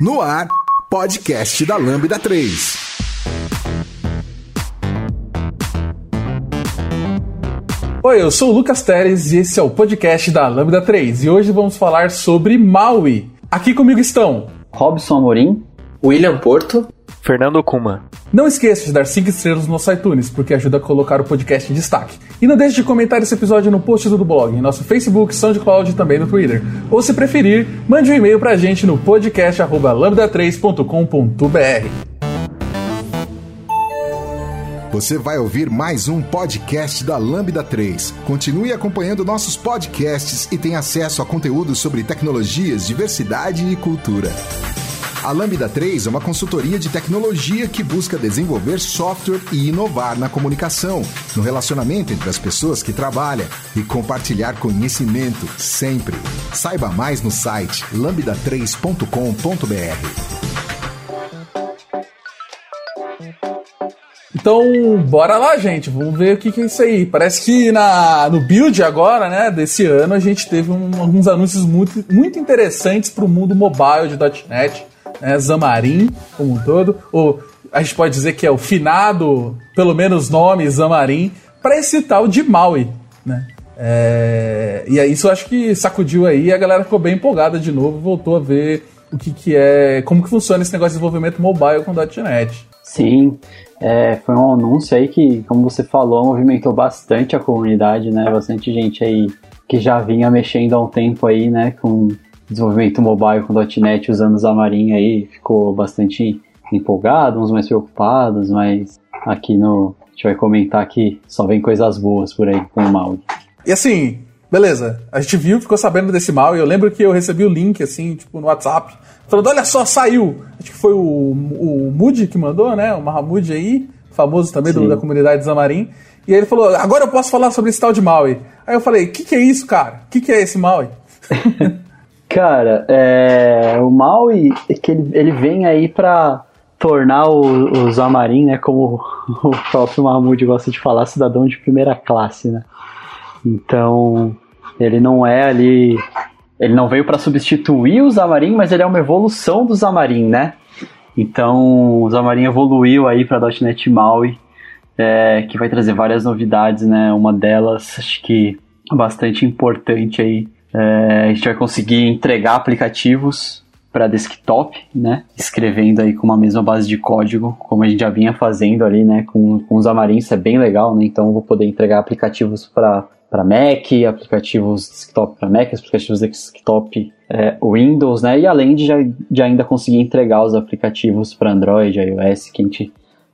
No ar, podcast da Lambda 3. Oi, eu sou o Lucas Teres e esse é o podcast da Lambda 3. E hoje vamos falar sobre Maui. Aqui comigo estão Robson Amorim, William Porto, Fernando Kuma. Não esqueça de dar 5 estrelas no nosso iTunes, porque ajuda a colocar o podcast em destaque. E não deixe de comentar esse episódio no post do blog, em nosso Facebook, SoundCloud e também no Twitter. Ou se preferir, mande um e-mail pra gente no podcast@lambda3.com.br. Você vai ouvir mais um podcast da Lambda 3. Continue acompanhando nossos podcasts e tenha acesso a conteúdos sobre tecnologias, diversidade e cultura. A Lambda 3 é uma consultoria de tecnologia que busca desenvolver software e inovar na comunicação, no relacionamento entre as pessoas que trabalham e compartilhar conhecimento sempre. Saiba mais no site lambda3.com.br. Então, bora lá, gente. Vamos ver o que, que é isso aí. Parece que na, no build agora, né, desse ano, a gente teve um, alguns anúncios muito, muito interessantes para o mundo mobile de .NET. Né, Xamarin, como um todo. Ou a gente pode dizer que é o finado, pelo menos nome, Xamarin, para esse tal de Maui, né? É, e aí isso eu acho que sacudiu aí a galera ficou bem empolgada de novo, voltou a ver o que, que é, como que funciona esse negócio de desenvolvimento mobile com .NET. Sim, é, foi um anúncio aí que, como você falou, movimentou bastante a comunidade, né? Bastante gente aí que já vinha mexendo há um tempo aí, né? Com desenvolvimento mobile com .NET usando Xamarin aí, ficou bastante empolgado, uns mais preocupados, mas aqui no... A gente vai comentar que só vem coisas boas por aí com o Maui. E assim, beleza, a gente viu, ficou sabendo desse mal, e eu lembro que eu recebi o link, assim, tipo, no WhatsApp, falando, olha só, saiu! Acho que foi o, o Moody que mandou, né, o Mahamud aí, famoso também do, da comunidade Zamarim, e aí ele falou, agora eu posso falar sobre esse tal de Maui. Aí eu falei, o que, que é isso, cara? O que, que é esse Maui? cara, é, o Maui, é que ele, ele vem aí pra tornar o, o Zamarim, né, como o próprio Mahmoud gosta de falar, cidadão de primeira classe, né? Então, ele não é ali. Ele não veio para substituir o Xamarin, mas ele é uma evolução do Xamarin, né? Então, o Xamarin evoluiu aí para .NET MAUI, é, que vai trazer várias novidades, né? Uma delas, acho que bastante importante aí, é, a gente vai conseguir entregar aplicativos para desktop, né? Escrevendo aí com uma mesma base de código, como a gente já vinha fazendo ali, né? Com, com o Xamarin, isso é bem legal, né? Então, vou poder entregar aplicativos para para Mac, aplicativos desktop para Mac, aplicativos desktop é, Windows, né? E além de, já, de ainda conseguir entregar os aplicativos para Android, iOS, que a gente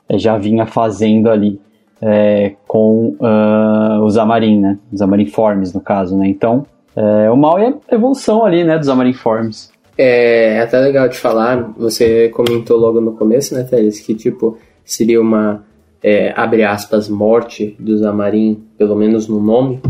é, já vinha fazendo ali é, com uh, o Xamarin, né? O Xamarin Forms, no caso, né? Então, é, o mal é a evolução ali, né, do Xamarin Forms. É, é até legal de falar, você comentou logo no começo, né, Félix, que, tipo, seria uma é, abre aspas, morte do Zamarin, pelo menos no nome,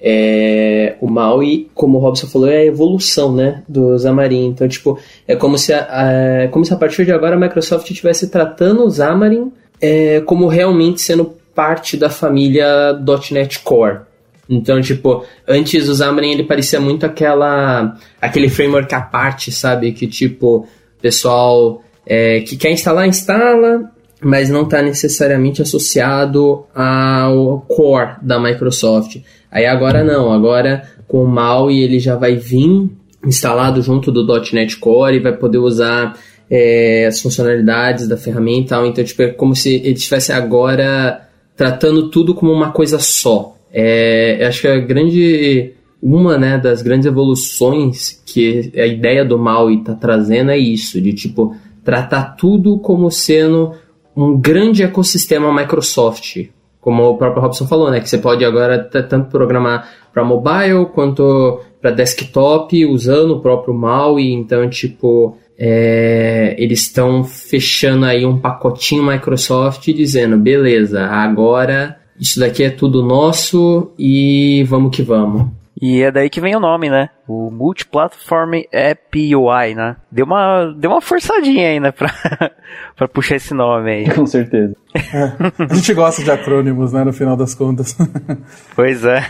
é, o Maui, como o Robson falou, é a evolução né, do Xamarin. Então, tipo, é como se a, a, como se a partir de agora a Microsoft estivesse tratando o Xamarin é, como realmente sendo parte da família .NET Core. Então, tipo, antes o Xamarin ele parecia muito aquela aquele framework à parte, sabe? Que, tipo, pessoal é, que quer instalar, instala, mas não está necessariamente associado ao core da Microsoft. Aí agora não, agora com o MAUI ele já vai vir instalado junto do .NET Core e vai poder usar é, as funcionalidades da ferramenta. Então, tipo, é como se ele estivesse agora tratando tudo como uma coisa só. É, acho que a grande uma né, das grandes evoluções que a ideia do MAUI está trazendo é isso, de tipo tratar tudo como sendo um grande ecossistema Microsoft, como o próprio Robson falou, né? Que você pode agora tanto programar para mobile quanto para desktop usando o próprio MAUI. Então, tipo, é, eles estão fechando aí um pacotinho Microsoft dizendo, beleza, agora isso daqui é tudo nosso e vamos que vamos. E é daí que vem o nome, né? O Multiplatform App UI, né? Deu uma, deu uma forçadinha ainda pra, pra puxar esse nome aí. Com certeza. É, a gente gosta de acrônimos, né, no final das contas. pois é.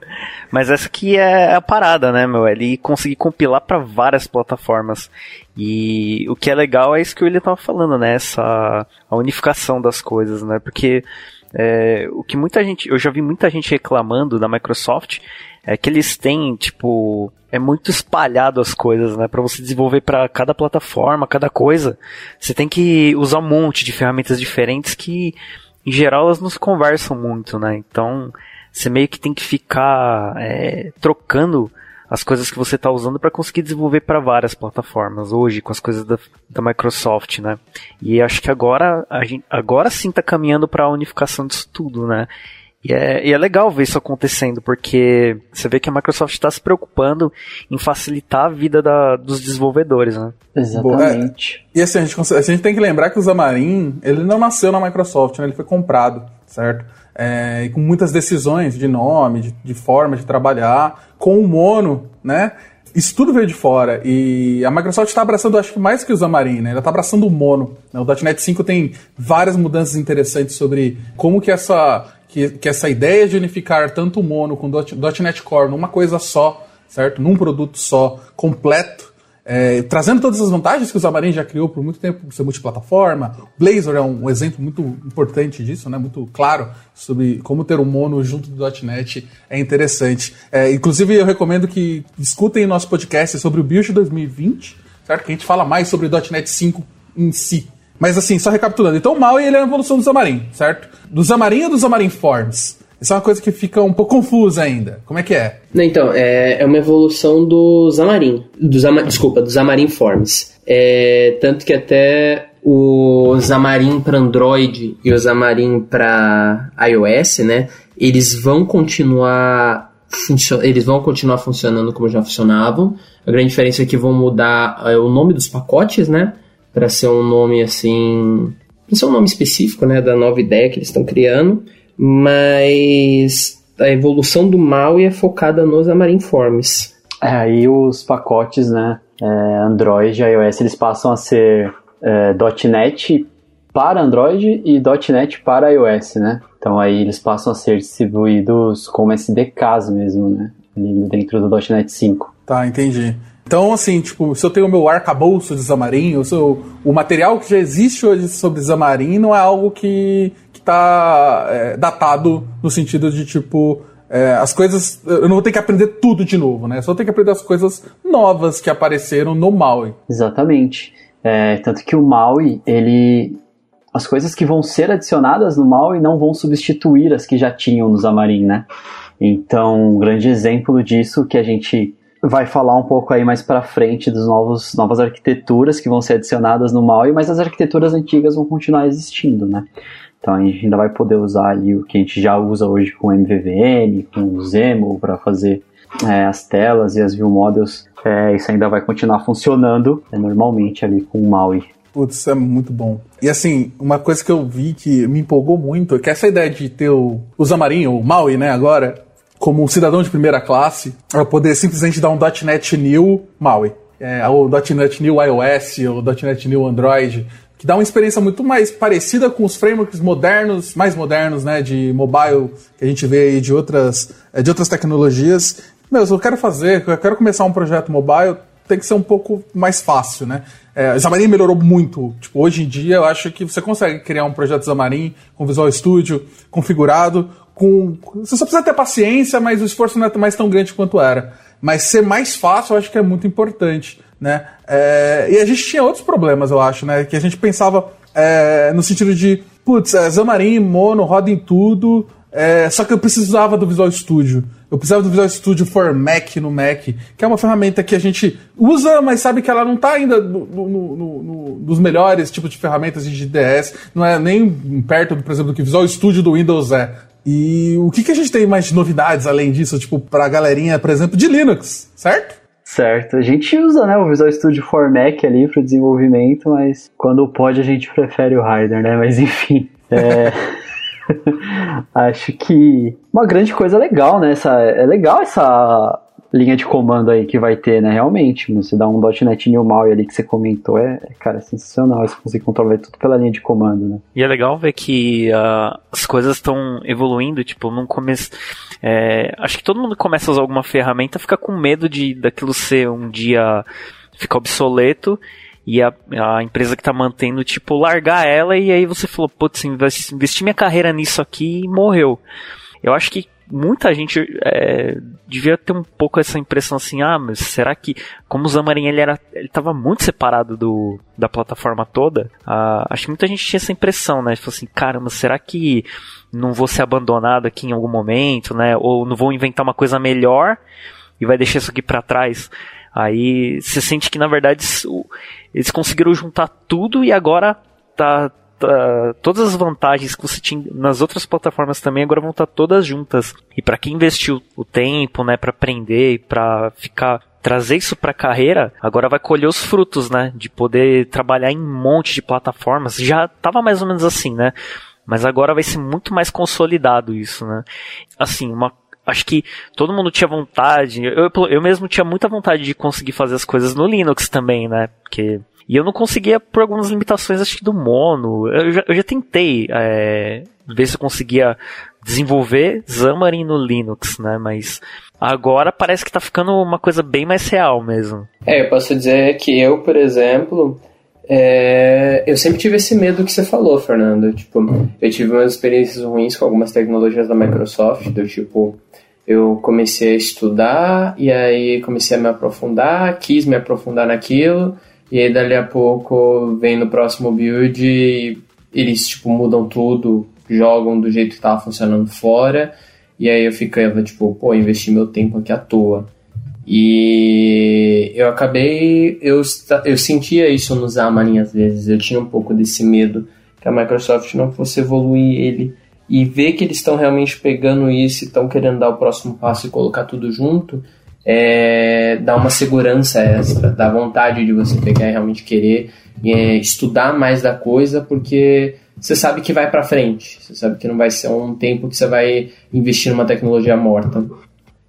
Mas essa aqui é a parada, né, meu? Ele conseguir compilar para várias plataformas. E o que é legal é isso que ele tava falando, né? Essa a unificação das coisas, né? Porque é, o que muita gente, eu já vi muita gente reclamando da Microsoft é que eles têm, tipo, é muito espalhado as coisas, né? Para você desenvolver para cada plataforma, cada coisa, você tem que usar um monte de ferramentas diferentes que, em geral, elas não se conversam muito, né? Então, você meio que tem que ficar é, trocando as coisas que você está usando para conseguir desenvolver para várias plataformas hoje com as coisas da, da Microsoft, né? E acho que agora a gente, agora sim está caminhando para a unificação disso tudo, né? E é, e é legal ver isso acontecendo, porque você vê que a Microsoft está se preocupando em facilitar a vida da, dos desenvolvedores, né? Exatamente. É, e assim, a gente, a gente tem que lembrar que o Xamarin, ele não nasceu na Microsoft, né? ele foi comprado, certo? É, e com muitas decisões de nome, de, de forma de trabalhar, com o Mono, né? Isso tudo veio de fora. E a Microsoft está abraçando, acho que mais que o Xamarin, né? Ela está abraçando o Mono. Né? O .NET 5 tem várias mudanças interessantes sobre como que essa que, que essa ideia de unificar tanto o Mono com o .NET Core numa coisa só, certo? Num produto só, completo, é, trazendo todas as vantagens que o Xamarin já criou por muito tempo, ser multiplataforma. Blazor é um, um, exemplo muito importante disso, né? muito claro, sobre como ter um mono junto do .NET é interessante. É, inclusive, eu recomendo que escutem nosso podcast sobre o Build 2020, certo? que a gente fala mais sobre o .NET 5 em si. Mas assim, só recapitulando. Então o Maui ele é a evolução do Xamarin, certo? Do Xamarin ou do Xamarin Forms? Isso é uma coisa que fica um pouco confusa ainda. Como é que é? Então, é, é uma evolução do Xamarin. Do Zama, desculpa, do Xamarin Forms. É, tanto que até o Xamarin para Android e o Xamarin para iOS, né? Eles vão continuar eles vão continuar funcionando como já funcionavam. A grande diferença é que vão mudar é, o nome dos pacotes, né? para ser um nome assim, não ser um nome específico, né, da nova ideia que eles estão criando, mas a evolução do mal é focada nos Amarinforms. É, aí os pacotes, né, é, Android e iOS, eles passam a ser é, .NET para Android e .NET para iOS, né? Então aí eles passam a ser distribuídos como SDKs mesmo, né? Dentro do .NET 5. Tá, entendi. Então, assim, tipo, se eu tenho o meu arcabouço de Xamarin, o, seu, o material que já existe hoje sobre Xamarin não é algo que tá é, datado no sentido de, tipo, é, as coisas. Eu não vou ter que aprender tudo de novo, né? Só tenho que aprender as coisas novas que apareceram no Maui. Exatamente. É, tanto que o Maui, ele. As coisas que vão ser adicionadas no Maui não vão substituir as que já tinham no Xamarin, né? Então, um grande exemplo disso que a gente vai falar um pouco aí mais para frente das novos, novas arquiteturas que vão ser adicionadas no MAUI, mas as arquiteturas antigas vão continuar existindo, né? Então a gente ainda vai poder usar ali o que a gente já usa hoje com MVVM, com o Zemo para fazer é, as telas e as view models. É, isso ainda vai continuar funcionando é, normalmente ali com o MAUI. Putz, isso é muito bom. E assim, uma coisa que eu vi que me empolgou muito é que essa ideia de ter o, o Xamarin, o Maui, né, agora, como um cidadão de primeira classe, para poder simplesmente dar um .NET New Maui. É, ou .NET New iOS, ou .NET New Android, que dá uma experiência muito mais parecida com os frameworks modernos, mais modernos, né, de mobile, que a gente vê aí de outras, é, de outras tecnologias. Meu, eu quero fazer, eu quero começar um projeto mobile, tem que ser um pouco mais fácil, né? É, Xamarin melhorou muito. Tipo, hoje em dia eu acho que você consegue criar um projeto Xamarin com Visual Studio configurado, com. Você só precisa ter paciência, mas o esforço não é mais tão grande quanto era. Mas ser mais fácil eu acho que é muito importante, né? É, e a gente tinha outros problemas, eu acho, né? Que a gente pensava é, no sentido de, putz, é, Xamarin, Mono, roda em tudo, é, só que eu precisava do Visual Studio. Eu precisava do Visual Studio for Mac no Mac, que é uma ferramenta que a gente usa, mas sabe que ela não está ainda no, no, no, dos melhores tipos de ferramentas de GDS, não é nem perto, por exemplo, do que Visual Studio do Windows é. E o que, que a gente tem mais de novidades além disso, tipo, pra galerinha, por exemplo, de Linux, certo? Certo, a gente usa né, o Visual Studio for Mac ali para desenvolvimento, mas quando pode a gente prefere o Rider, né? Mas enfim. É... Acho que uma grande coisa legal, né? Essa, é legal essa linha de comando aí que vai ter, né? Realmente, você dá um .NET New Maui ali que você comentou, é, cara, é sensacional você conseguir controlar tudo pela linha de comando, né? E é legal ver que uh, as coisas estão evoluindo, tipo, no começo... É, acho que todo mundo começa a usar alguma ferramenta, fica com medo de daquilo ser um dia ficar obsoleto e a, a empresa que está mantendo, tipo, largar ela e aí você falou, putz, investi minha carreira nisso aqui e morreu. Eu acho que muita gente é, devia ter um pouco essa impressão assim, ah, mas será que, como o Xamarin ele era, ele estava muito separado do, da plataforma toda, ah, acho que muita gente tinha essa impressão, né? Falou assim, caramba, será que não vou ser abandonado aqui em algum momento, né? Ou não vou inventar uma coisa melhor e vai deixar isso aqui para trás? Aí você sente que na verdade eles conseguiram juntar tudo e agora tá Uh, todas as vantagens que você tinha nas outras plataformas também agora vão estar todas juntas. E para quem investiu o tempo, né, para aprender para ficar trazer isso para a carreira, agora vai colher os frutos, né, de poder trabalhar em um monte de plataformas. Já tava mais ou menos assim, né? Mas agora vai ser muito mais consolidado isso, né? Assim, uma acho que todo mundo tinha vontade, eu, eu mesmo tinha muita vontade de conseguir fazer as coisas no Linux também, né? Porque e eu não conseguia por algumas limitações, acho que do mono. Eu já, eu já tentei é, ver se eu conseguia desenvolver Xamarin no Linux, né? Mas agora parece que tá ficando uma coisa bem mais real mesmo. É, eu posso dizer que eu, por exemplo, é, eu sempre tive esse medo que você falou, Fernando. Tipo, eu tive umas experiências ruins com algumas tecnologias da Microsoft, do tipo, eu comecei a estudar e aí comecei a me aprofundar, quis me aprofundar naquilo e aí dali a pouco vem no próximo build e eles tipo mudam tudo, jogam do jeito que estava funcionando fora. E aí eu ficava tipo, pô, investi meu tempo aqui à toa. E eu acabei, eu, eu sentia isso no Xamarin às vezes, eu tinha um pouco desse medo que a Microsoft não fosse evoluir ele e ver que eles estão realmente pegando isso e estão querendo dar o próximo passo e colocar tudo junto, é, dá uma segurança extra, dá vontade de você pegar e realmente querer é, estudar mais da coisa, porque você sabe que vai para frente, você sabe que não vai ser um tempo que você vai investir numa tecnologia morta.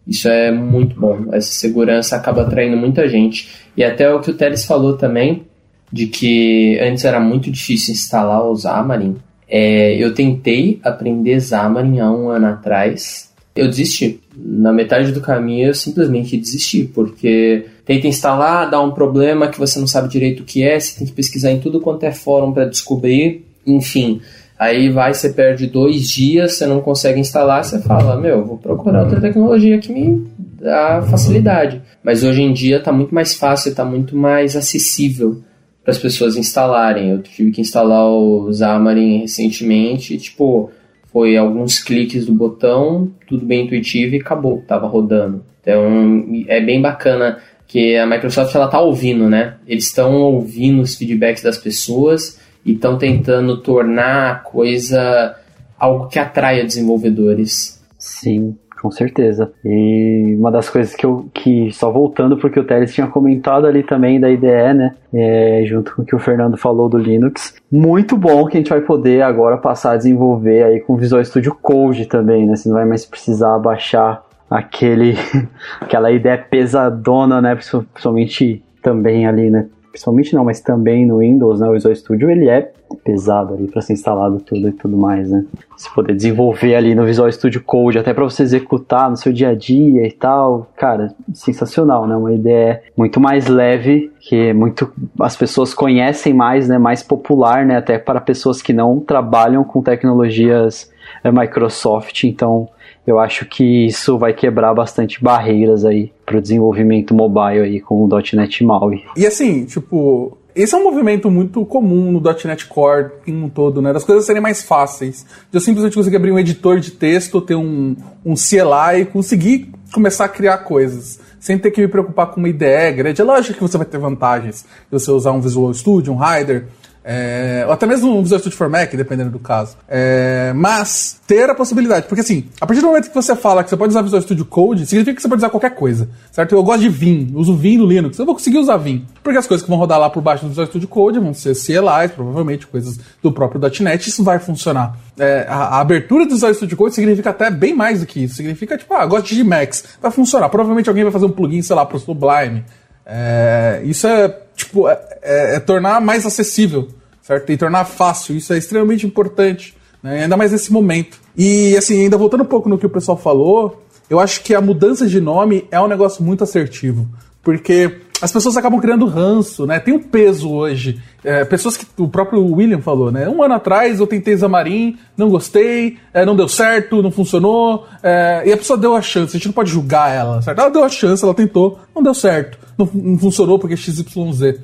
Isso é muito bom, essa segurança acaba atraindo muita gente. E até o que o Teles falou também, de que antes era muito difícil instalar o Xamarin. É, eu tentei aprender Xamarin há um ano atrás, eu desisti na metade do caminho eu simplesmente desisti, porque tenta instalar, dá um problema que você não sabe direito o que é, você tem que pesquisar em tudo quanto é fórum para descobrir, enfim. Aí vai, você perde dois dias, você não consegue instalar, você fala, meu, vou procurar outra tecnologia que me dá facilidade. Mas hoje em dia está muito mais fácil, está muito mais acessível para as pessoas instalarem. Eu tive que instalar o Xamarin recentemente, e, tipo, foi alguns cliques do botão, tudo bem intuitivo e acabou, tava rodando. Então é bem bacana que a Microsoft ela tá ouvindo, né? Eles estão ouvindo os feedbacks das pessoas e estão tentando tornar a coisa algo que atraia desenvolvedores. Sim, com certeza. E uma das coisas que eu, que só voltando porque o Teles tinha comentado ali também da IDE, né, é, junto com o que o Fernando falou do Linux, muito bom que a gente vai poder agora passar a desenvolver aí com o Visual Studio Code também, né, você não vai mais precisar baixar aquele, aquela ideia pesadona, né, principalmente também ali, né, principalmente não, mas também no Windows, né, o Visual Studio, ele é pesado ali para ser instalado tudo e tudo mais, né? Você poder desenvolver ali no Visual Studio Code, até para você executar no seu dia a dia e tal, cara, sensacional, né? Uma ideia muito mais leve, que muito as pessoas conhecem mais, né? Mais popular, né? Até para pessoas que não trabalham com tecnologias é, Microsoft, então eu acho que isso vai quebrar bastante barreiras aí para o desenvolvimento mobile aí com o .NET MAUI. E assim, tipo, esse é um movimento muito comum no .NET Core em um todo, né? Das coisas serem mais fáceis. De eu simplesmente conseguir abrir um editor de texto, ter um, um CLI e conseguir começar a criar coisas. Sem ter que me preocupar com uma IDE grande. É lógico que você vai ter vantagens de você usar um Visual Studio, um Rider, É, ou até mesmo um Visual Studio for Mac, dependendo do caso. É, mas ter a possibilidade, porque assim, a partir do momento que você fala que você pode usar Visual Studio Code, significa que você pode usar qualquer coisa, certo? Eu gosto de Vim, uso Vim no Linux, eu vou conseguir usar Vim, porque as coisas que vão rodar lá por baixo do Visual Studio Code vão ser CLIs, provavelmente coisas do próprio .NET, isso vai funcionar. É, a, a, abertura do Visual Studio Code significa até bem mais do que isso, significa tipo, ah, gosto de Emacs, vai funcionar. Provavelmente alguém vai fazer um plugin, sei lá, pro Sublime. É, isso é tipo é, é, é tornar mais acessível certo? E tornar fácil, isso é extremamente importante, né? ainda mais nesse momento. E assim, ainda voltando um pouco no que o pessoal falou, eu acho que a mudança de nome é um negócio muito assertivo, porque as pessoas acabam criando ranço, né? Tem um peso hoje. É, pessoas que o próprio William falou, né? Um ano atrás eu tentei Xamarin, não gostei, é, não deu certo, não funcionou, é, e a pessoa deu a chance. A gente não pode julgar ela, certo? Ela deu a chance, ela tentou, não deu certo, não, não funcionou porque XYZ,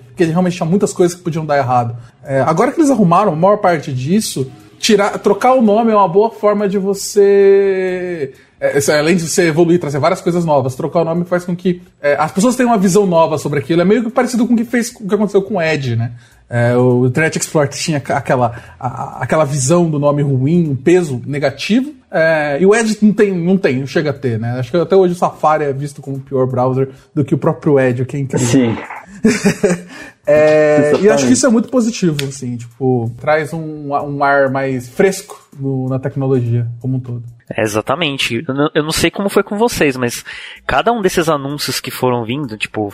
porque realmente tinha muitas coisas que podiam dar errado. É, agora que eles arrumaram a maior parte disso, tirar, trocar o nome é uma boa forma de você é, além de você evoluir, trazer várias coisas novas, trocar o nome faz com que é, as pessoas tenham uma visão nova sobre aquilo. É meio que parecido com o que fez o que aconteceu com o Edge, né? É, o Internet Explorer tinha aquela, a, aquela visão do nome ruim, um peso negativo. É, e o Edge não tem, não tem, não chega a ter, né? Acho que até hoje o Safari é visto como um pior browser do que o próprio Edge, o que é incrível. Sim. é, e acho que isso é muito positivo, assim, tipo, traz um, um ar mais fresco no, na tecnologia como um todo. É, exatamente. Eu não, sei como foi com vocês, mas cada um desses anúncios que foram vindo, tipo,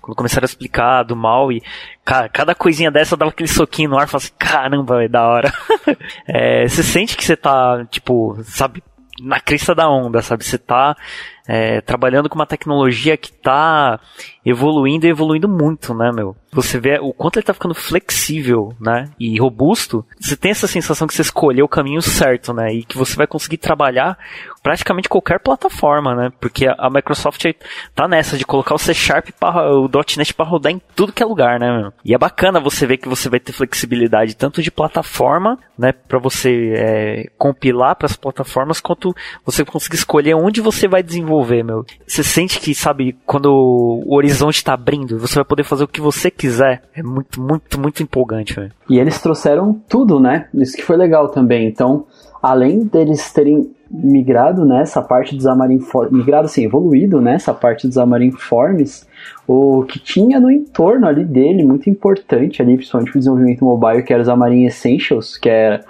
quando começaram a explicar do mal e cada coisinha dessa dava aquele soquinho no ar falava assim, caramba, é da hora. é, você sente que você tá, tipo, sabe, na crista da onda, sabe? Você tá é, trabalhando com uma tecnologia que tá evoluindo e evoluindo muito, né, meu? Você vê o quanto ele tá ficando flexível, né, e robusto. Você tem essa sensação que você escolheu o caminho certo, né, e que você vai conseguir trabalhar praticamente qualquer plataforma, né, porque a, Microsoft tá nessa de colocar o C Sharp para o .NET para rodar em tudo que é lugar, né, meu? E é bacana você ver que você vai ter flexibilidade tanto de plataforma, né, para você é, compilar para as plataformas, quanto você conseguir escolher onde você vai desenvolver, meu. Você sente que, sabe, quando o horizonte está abrindo, você vai poder fazer o que você quiser. É muito, muito, muito empolgante, velho. E eles trouxeram tudo, né? Isso que foi legal também. Então, além deles terem migrado nessa parte dos Xamarin Forms, migrado assim, evoluído nessa parte dos Xamarin Forms, o que tinha no entorno ali dele, muito importante ali, principalmente o desenvolvimento mobile, que era os Xamarin Essentials, que era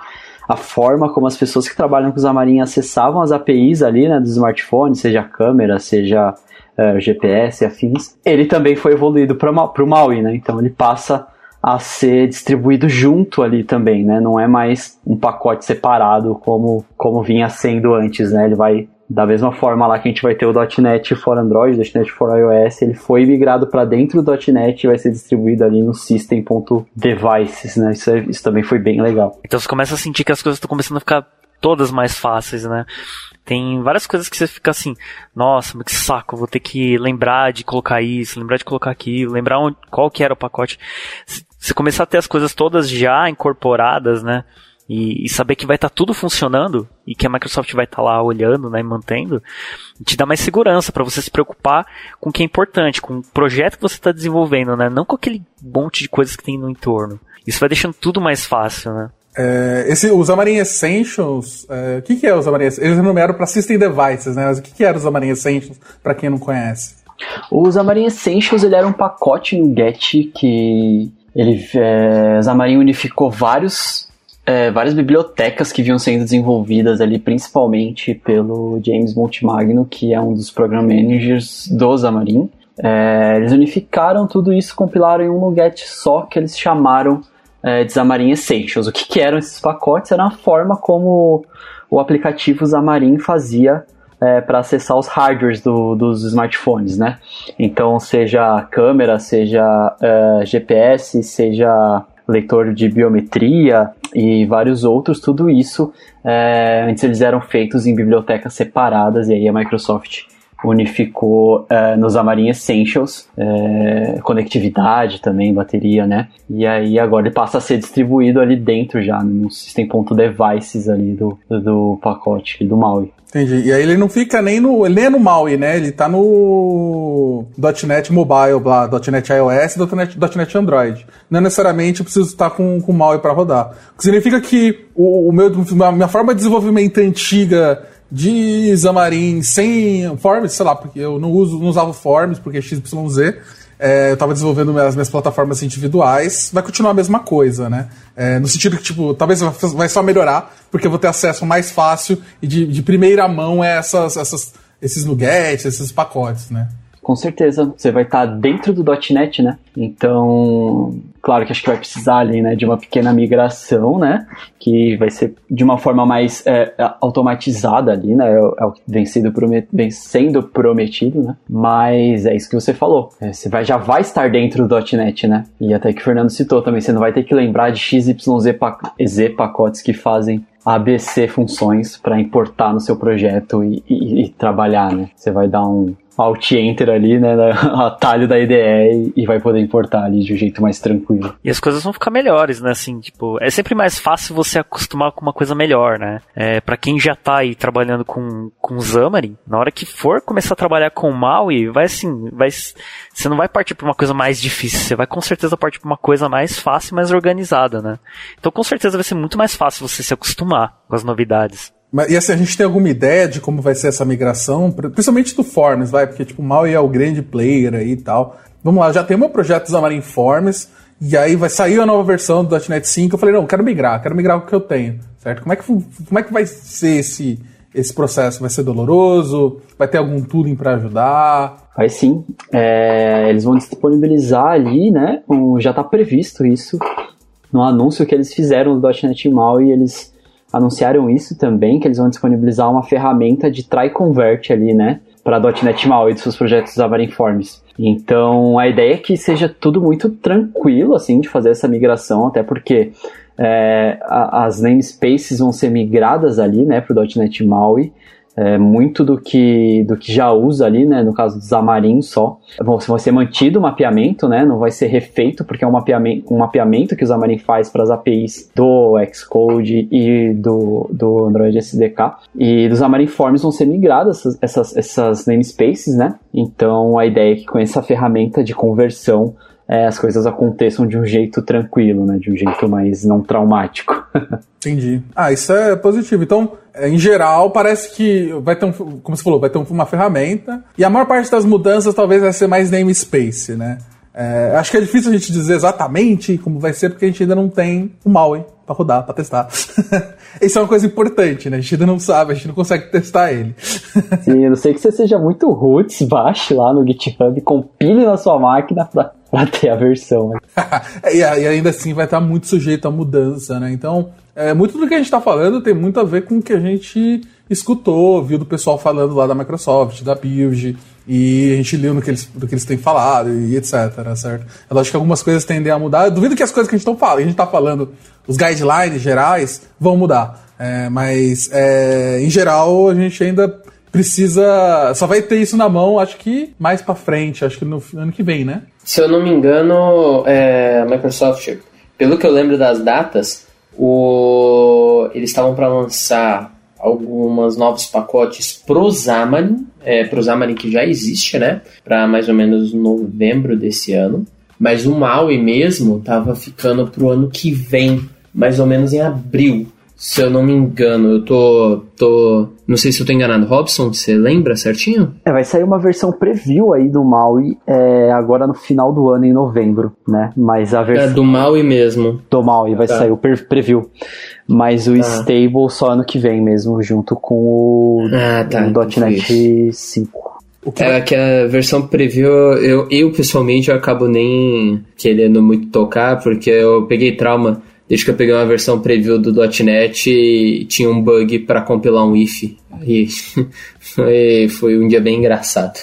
a forma como as pessoas que trabalham com os Xamarin acessavam as APIs ali, né, dos smartphones, seja câmera, seja uh, GPS e afins, ele também foi evoluído para o MAUI, né? Então ele passa a ser distribuído junto ali também, né? Não é mais um pacote separado como, como vinha sendo antes, né? Ele vai da mesma forma lá que a gente vai ter o .NET for Android, o .NET for iOS, ele foi migrado para dentro do .NET e vai ser distribuído ali no system.devices, né? Isso, é, isso também foi bem legal. Então você começa a sentir que as coisas estão começando a ficar todas mais fáceis, né? Tem várias coisas que você fica assim, nossa, mas que saco, vou ter que lembrar de colocar isso, lembrar de colocar aquilo, lembrar onde, qual que era o pacote. Você começar a ter as coisas todas já incorporadas, né? E, e saber que vai estar tá tudo funcionando e que a Microsoft vai estar tá lá olhando, né, e mantendo, te dá mais segurança para você se preocupar com o que é importante, com o projeto que você está desenvolvendo, né? Não com aquele monte de coisas que tem no entorno. Isso vai deixando tudo mais fácil, né? É, esse, os Xamarin Essentials, é, o que, que é os Xamarin Essentials? Eles nomearam para System Devices, né? Mas o que, que era os Xamarin Essentials, para quem não conhece? O Xamarin Essentials ele era um pacote no Get que ele, é, Xamarin unificou vários, é, várias bibliotecas que vinham sendo desenvolvidas ali, principalmente pelo James Montemagno, que é um dos program managers do Xamarin. É, eles unificaram tudo isso, compilaram em um Nuget só que eles chamaram é, de Xamarin Essentials. O que, que, eram esses pacotes? Era a forma como o aplicativo Xamarin fazia é, para acessar os hardwares do, dos smartphones, né? Então, seja câmera, seja é, GPS, seja leitor de biometria e vários outros, tudo isso é, antes eles eram feitos em bibliotecas separadas e aí a Microsoft unificou uh, no Xamarin Essentials, uh, conectividade também, bateria, né? E aí agora ele passa a ser distribuído ali dentro já, no System.devices ali do, do pacote do MAUI. Entendi. E aí ele não fica nem no. Ele nem é no MAUI, né? Ele tá no .NET Mobile, lá, .NET iOS .NET, .NET Android. Não necessariamente eu preciso estar com, com MAUI para rodar. O que significa que o, o meu, a minha forma de desenvolvimento antiga de Xamarin sem Forms, sei lá, porque eu não uso, não usava Forms, porque é XYZ. É, eu estava desenvolvendo as minhas plataformas individuais, vai continuar a mesma coisa, né? É, no sentido que, tipo, talvez vai só melhorar, porque eu vou ter acesso mais fácil e de, de primeira mão a essas, essas, esses nuggets, esses pacotes, né? Com certeza, você vai estar tá dentro do .NET, né? Então, claro que acho que vai precisar ali, né, de uma pequena migração, né, que vai ser de uma forma mais é, automatizada ali, né, é, o que vem sendo, promet vem sendo prometido, né, mas é isso que você falou, é, você vai, já vai estar dentro do .NET, né, e até que o Fernando citou também, você não vai ter que lembrar de XYZ pac Z pacotes que fazem ABC funções para importar no seu projeto e, e, e trabalhar, né, você vai dar um Alt Enter ali, né, atalho da IDE e, vai poder importar ali de um jeito mais tranquilo. E as coisas vão ficar melhores, né, assim, tipo, é sempre mais fácil você acostumar com uma coisa melhor, né? É, para quem já tá aí trabalhando com, com Xamarin, na hora que for começar a trabalhar com MAUI, vai assim, vai, você não vai partir para uma coisa mais difícil, você vai com certeza partir para uma coisa mais fácil, mais organizada, né? Então com certeza vai ser muito mais fácil você se acostumar com as novidades. E assim, a gente tem alguma ideia de como vai ser essa migração, principalmente do Forms, vai? Porque, tipo, o Maui é o grande player aí e tal. Vamos lá, já tem um projeto do Xamarin Forms, e aí vai sair a nova versão do .NET 5. Eu falei, não, quero migrar, quero migrar o que eu tenho, certo? Como é que, como é que vai ser esse, esse processo? Vai ser doloroso? Vai ter algum tooling para ajudar? Vai sim. É, eles vão disponibilizar ali, né? Um, já está previsto isso no anúncio que eles fizeram do .NET Maui, eles anunciaram isso também, que eles vão disponibilizar uma ferramenta de try convert ali, né? Para .NET MAUI dos seus projetos Xamarin Forms. Então, a ideia é que seja tudo muito tranquilo, assim, de fazer essa migração, até porque é, as namespaces vão ser migradas ali, né, para o .NET MAUI é, muito do que, do que já usa ali, né, no caso do Xamarin só, vai ser mantido o mapeamento, né, não vai ser refeito, porque é um mapeamento, um mapeamento que o Xamarin faz para as APIs do Xcode e do, do Android SDK, e dos Xamarin Forms vão ser migradas essas, essas, essas namespaces, né, então a ideia é que com essa ferramenta de conversão é, as coisas aconteçam de um jeito tranquilo, né? De um jeito mais não traumático. Entendi. Ah, isso é positivo. Então, é, em geral, parece que vai ter um, como você falou, vai ter uma ferramenta. E a maior parte das mudanças talvez vai ser mais namespace, né? É, acho que é difícil a gente dizer exatamente como vai ser, porque a gente ainda não tem o MAUI para rodar, para testar. Isso é uma coisa importante, né? A gente ainda não sabe, a gente não consegue testar ele. Sim, eu não sei que você seja muito roots, baixe lá no GitHub, compile na sua máquina para ter a versão. e ainda assim vai estar muito sujeito à mudança, né? Então, é, muito do que a gente está falando tem muito a ver com o que a gente escutou, viu do pessoal falando lá da Microsoft, da Build, e a gente leu no que eles, do que eles têm falado e etc, certo? Eu acho que algumas coisas tendem a mudar. Eu duvido que as coisas que a gente está falando, a gente está falando, os guidelines gerais, vão mudar. É, mas, é, em geral, a gente ainda precisa. Só vai ter isso na mão, acho que mais para frente, acho que no ano que vem, né? Se eu não me engano, é, Microsoft, pelo que eu lembro das datas, o, eles estavam para lançar alguns novos pacotes pro Xamarin, é, pro Xamarin que já existe, né? Para mais ou menos novembro desse ano. Mas o Maui mesmo tava ficando pro ano que vem, mais ou menos em abril. Se eu não me engano, eu tô. tô não sei se eu tô enganado. Robson, você lembra certinho? É, vai sair uma versão preview aí do Maui é, agora no final do ano, em novembro, né? Mas a versão. É do Maui mesmo. Do Maui, vai tá. sair o preview. Mas o tá. stable só ano que vem mesmo, junto com o, ah, tá, o .NET 5. O que... É que a versão preview, eu, eu pessoalmente eu acabo nem querendo muito tocar, porque eu peguei trauma desde que eu peguei uma versão preview do .NET tinha um bug para compilar um if. Aí foi, foi um dia bem engraçado.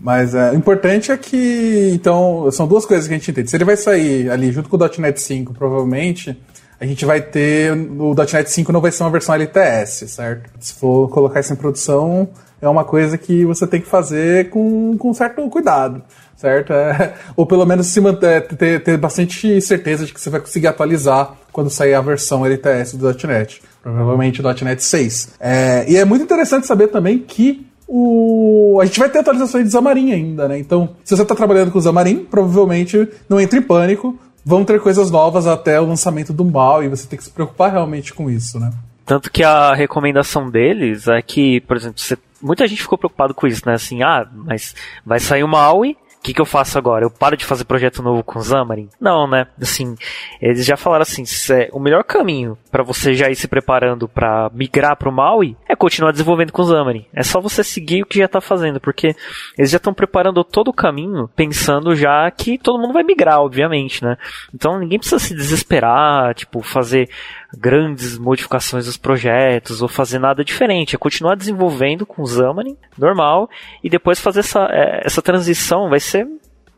Mas é, o importante é que, então, são duas coisas que a gente entende. Se ele vai sair ali junto com o .NET 5, provavelmente, a gente vai ter, o .NET 5 não vai ser uma versão LTS, certo? Se for colocar isso em produção, é uma coisa que você tem que fazer com, com certo cuidado certo? É, ou pelo menos se manter, ter, ter bastante certeza de que você vai conseguir atualizar quando sair a versão LTS do .NET, provavelmente o .NET 6. É, e é muito interessante saber também que o... a gente vai ter atualizações de Xamarin ainda, né? Então, se você está trabalhando com Xamarin, provavelmente não entre em pânico, vão ter coisas novas até o lançamento do mal e você tem que se preocupar realmente com isso, né? Tanto que a recomendação deles é que, por exemplo, você... muita gente ficou preocupado com isso, né? Assim, ah, mas vai sair uma AUI que, que eu faço agora? Eu paro de fazer projeto novo com Xamarin? Não, né? Assim, eles já falaram assim, é, o melhor caminho para você já ir se preparando para migrar para o Maui é continuar desenvolvendo com Xamarin. É só você seguir o que já está fazendo, porque eles já estão preparando todo o caminho pensando já que todo mundo vai migrar, obviamente, né? Então ninguém precisa se desesperar, tipo, fazer grandes modificações dos projetos ou fazer nada diferente. É continuar desenvolvendo com o Xamarin, normal, e depois fazer essa, é, essa transição vai ser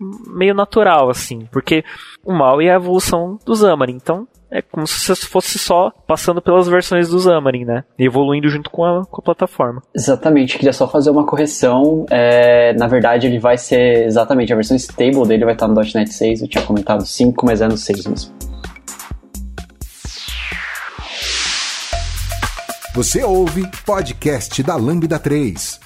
meio natural, assim, porque o mal é a evolução do Xamarin. Então, é como se fosse só passando pelas versões do Xamarin, né? E evoluindo junto com a, com a plataforma. Exatamente, queria só fazer uma correção. É, na verdade, ele vai ser exatamente a versão stable dele vai estar no .NET 6. Eu tinha comentado 5, mas é no 6 mesmo. Você ouve podcast da Lambda 3.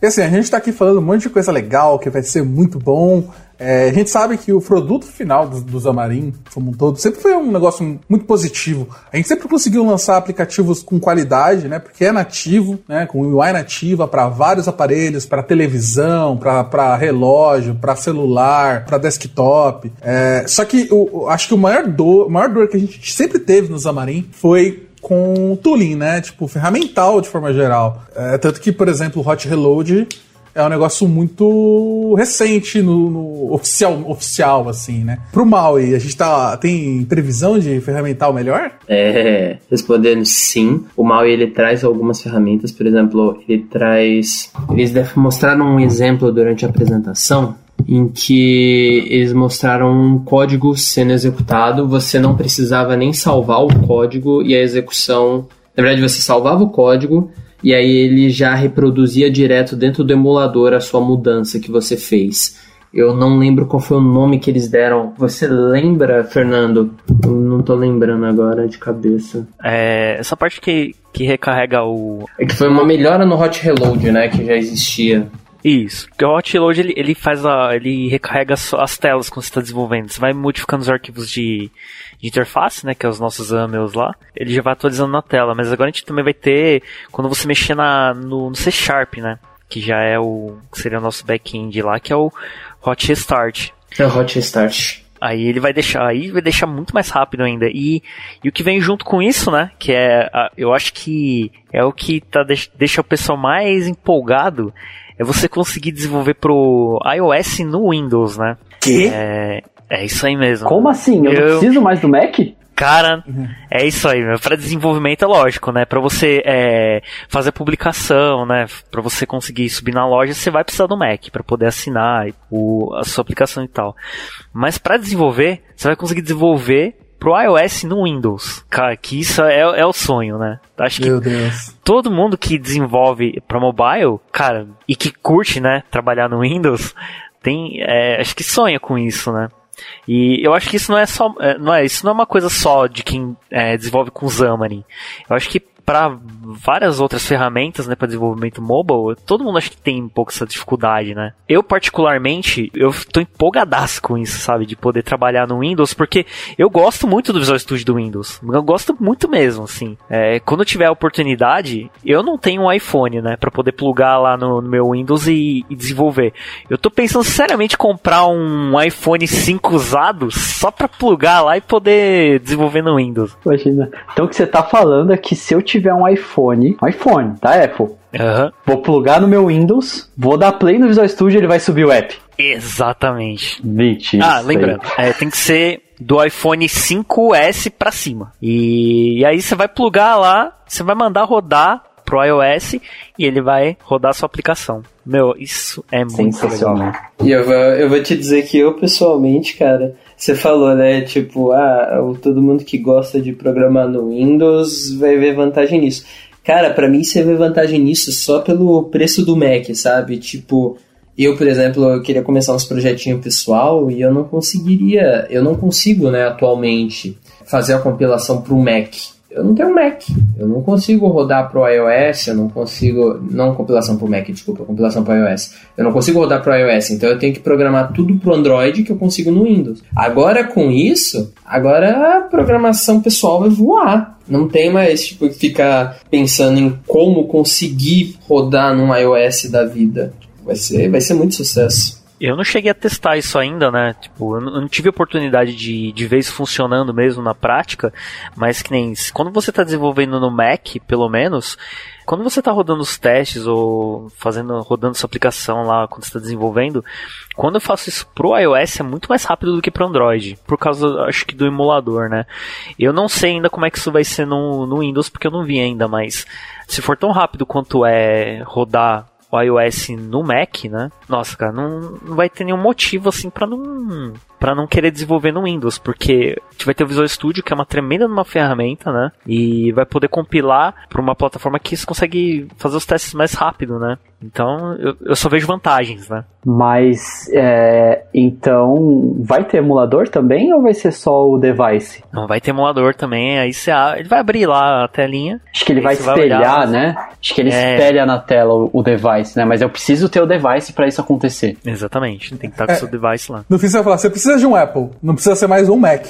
E assim, a gente está aqui falando um monte de coisa legal que vai ser muito bom. É, a gente sabe que o produto final do, do Xamarin, como um todo, sempre foi um negócio muito positivo. A gente sempre conseguiu lançar aplicativos com qualidade, né? Porque é nativo, né? Com UI nativa para vários aparelhos, para televisão, para relógio, para celular, para desktop. É, só que eu, acho que o maior dor, maior dor que a gente sempre teve no Xamarin foi com tooling, né? Tipo, ferramental de forma geral. É, tanto que, por exemplo, o Hot Reload é um negócio muito recente no, no, oficial, oficial, assim, né? Pro Maui, a gente tá, tem previsão de ferramental melhor? É, respondendo sim. O Maui, ele traz algumas ferramentas, por exemplo, ele traz... Eles mostraram um exemplo durante a apresentação em que eles mostraram um código sendo executado, você não precisava nem salvar o código e a execução. Na verdade, você salvava o código e aí ele já reproduzia direto dentro do emulador a sua mudança que você fez. Eu não lembro qual foi o nome que eles deram. Você lembra, Fernando? Eu não tô lembrando agora de cabeça. É, essa parte que, que recarrega o. É que foi uma melhora no Hot Reload, né? Que já existia. Isso. Porque o Hotload ele, ele faz a, ele recarrega as telas quando você está desenvolvendo. Você vai modificando os arquivos de, de interface, né, que é os nossos AMLs lá. Ele já vai atualizando na tela. Mas agora a gente também vai ter quando você mexer na, no, no C Sharp, né, que já é o que seria o nosso back-end lá, que é o Hot Start. É o Hot Start. Aí ele vai deixar, aí vai deixar muito mais rápido ainda. E, e o que vem junto com isso, né? Que é, eu acho que é o que tá, deixa o pessoal mais empolgado é você conseguir desenvolver pro iOS no Windows, né? Que? É, é isso aí mesmo. Como assim? Eu, eu... não preciso mais do Mac? Cara, uhum. é isso aí, para desenvolvimento é lógico, né? Para você é, fazer publicação, né? Para você conseguir subir na loja, você vai precisar do Mac para poder assinar o, a sua aplicação e tal. Mas para desenvolver, você vai conseguir desenvolver pro iOS no Windows. Cara, que isso é, é o sonho, né? Acho que todo mundo que desenvolve para mobile, cara, e que curte, né, trabalhar no Windows, tem, é, acho que sonha com isso, né? E eu acho que isso não é só, é, não é, isso não é uma coisa só de quem é, desenvolve com Xamarin. Eu acho que para várias outras ferramentas, né, para desenvolvimento mobile, todo mundo acha que tem um pouco essa dificuldade, né? Eu particularmente, eu tô empolgadaço com isso, sabe, de poder trabalhar no Windows, porque eu gosto muito do Visual Studio do Windows. Eu gosto muito mesmo, assim. É, quando eu tiver a oportunidade, eu não tenho um iPhone, né, para poder plugar lá no, no meu Windows e, e, desenvolver. Eu tô pensando seriamente comprar um iPhone 5 usado só para plugar lá e poder desenvolver no Windows. Imagina. Então o que você tá falando é que se eu tiver um iPhone, um iPhone, tá, Apple? Uhum. Vou plugar no meu Windows, vou dar play no Visual Studio e ele vai subir o app. Exatamente. Mentira. Ah, lembrando, é, tem que ser do iPhone 5S pra cima. E, e aí você vai plugar lá, você vai mandar rodar pro iOS e ele vai rodar sua aplicação. Meu, isso é muito legal. E eu vou, eu vou te dizer que eu, pessoalmente, cara, você falou, né? Tipo, ah, todo mundo que gosta de programar no Windows vai ver vantagem nisso. Cara, para mim você vê vantagem nisso só pelo preço do Mac, sabe? Tipo, eu, por exemplo, eu queria começar uns projetinhos pessoal e eu não conseguiria, eu não consigo, né, atualmente, fazer a compilação para o Mac eu não tenho Mac. Eu não consigo rodar pro iOS, eu não consigo. Não compilação pro Mac, desculpa, compilação pro iOS. Eu não consigo rodar pro iOS, então eu tenho que programar tudo pro Android que eu consigo no Windows. Agora com isso, agora a programação pessoal vai voar. Não tem mais, tipo, ficar pensando em como conseguir rodar num iOS da vida. Vai ser, vai ser muito sucesso. Eu não cheguei a testar isso ainda, né? Tipo, eu não tive oportunidade de, de ver isso funcionando mesmo na prática, mas que nem quando você está desenvolvendo no Mac, pelo menos, quando você está rodando os testes ou fazendo rodando sua aplicação lá quando está desenvolvendo, quando eu faço isso pro iOS é muito mais rápido do que pro Android, por causa acho que do emulador, né? Eu não sei ainda como é que isso vai ser no, no Windows porque eu não vi ainda, mas se for tão rápido quanto é rodar o iOS no Mac, né? Nossa, cara, não, não vai ter nenhum motivo assim para não para não querer desenvolver no Windows, porque a gente vai ter o Visual Studio, que é uma tremenda uma ferramenta, né? E vai poder compilar para uma plataforma que consegue fazer os testes mais rápido, né? Então eu, eu só vejo vantagens, né? Mas é, então vai ter emulador também ou vai ser só o device? Não, vai ter emulador também. Aí você ele vai abrir lá a telinha. Acho que ele vai espelhar, vai né? Acho que ele é... espelha na tela o, o, device, né? Mas eu preciso ter o device para isso acontecer. Exatamente. Tem que estar com o é, seu device lá. No fim você vai falar, você precisa de um Apple, não precisa ser mais um Mac.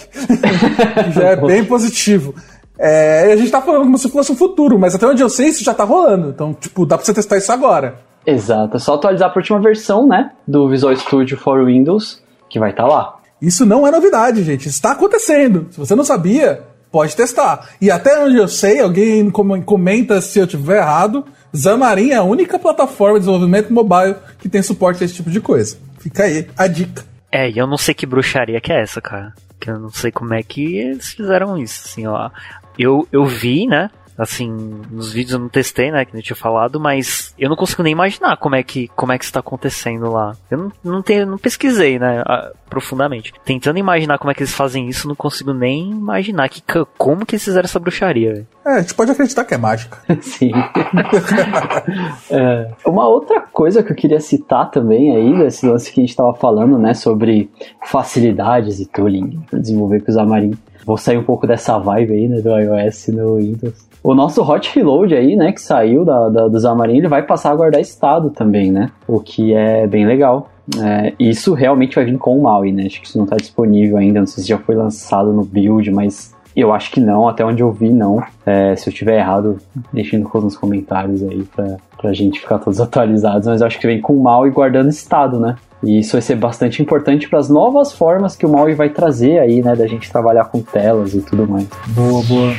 Já é bem positivo. É, a gente tá falando como se fosse o futuro, mas até onde eu sei isso já tá rolando. Então, tipo, dá pra você testar isso agora. Exato, é só atualizar pra última versão, né? Do Visual Studio for Windows, que vai estar tá lá. Isso não é novidade, gente. Está acontecendo. Se você não sabia, pode testar. E até onde eu sei, alguém comenta se eu tiver errado, Xamarin é a única plataforma de desenvolvimento mobile que tem suporte a esse tipo de coisa. Fica aí a dica. É, e eu não sei que bruxaria que é essa, cara. Que eu não sei como é que eles fizeram isso, assim, ó. Eu, eu vi, né? Assim, nos vídeos eu não testei, né, que eu tinha falado, mas eu não consigo nem imaginar como é que como é que está acontecendo lá. Eu não, não, tenho, não pesquisei, né, profundamente. Tentando imaginar como é que eles fazem isso, não consigo nem imaginar que como que eles fizeram essa bruxaria. É, a gente pode acreditar que é mágica. Sim. é. Uma outra coisa que eu queria citar também aí, desse lance que a gente estava falando, né, sobre facilidades e tooling para desenvolver com os Xamarin. Vou sair um pouco dessa vibe aí, né, do iOS no Windows. O nosso hot reload aí, né, que saiu da, da, do Xamarin, ele vai passar a guardar estado também, né? O que é bem legal. É, isso realmente vai vir com o MAUI, né? Acho que isso não está disponível ainda, não sei se já foi lançado no build, mas eu acho que não, até onde eu vi não. É, se eu tiver errado, deixem nos comentários aí pra, pra gente ficar todos atualizados, mas eu acho que vem com o MAUI guardando estado, né? E isso vai ser bastante importante para as novas formas que o MAUI vai trazer aí, né, da gente trabalhar com telas e tudo mais. Boa, boa.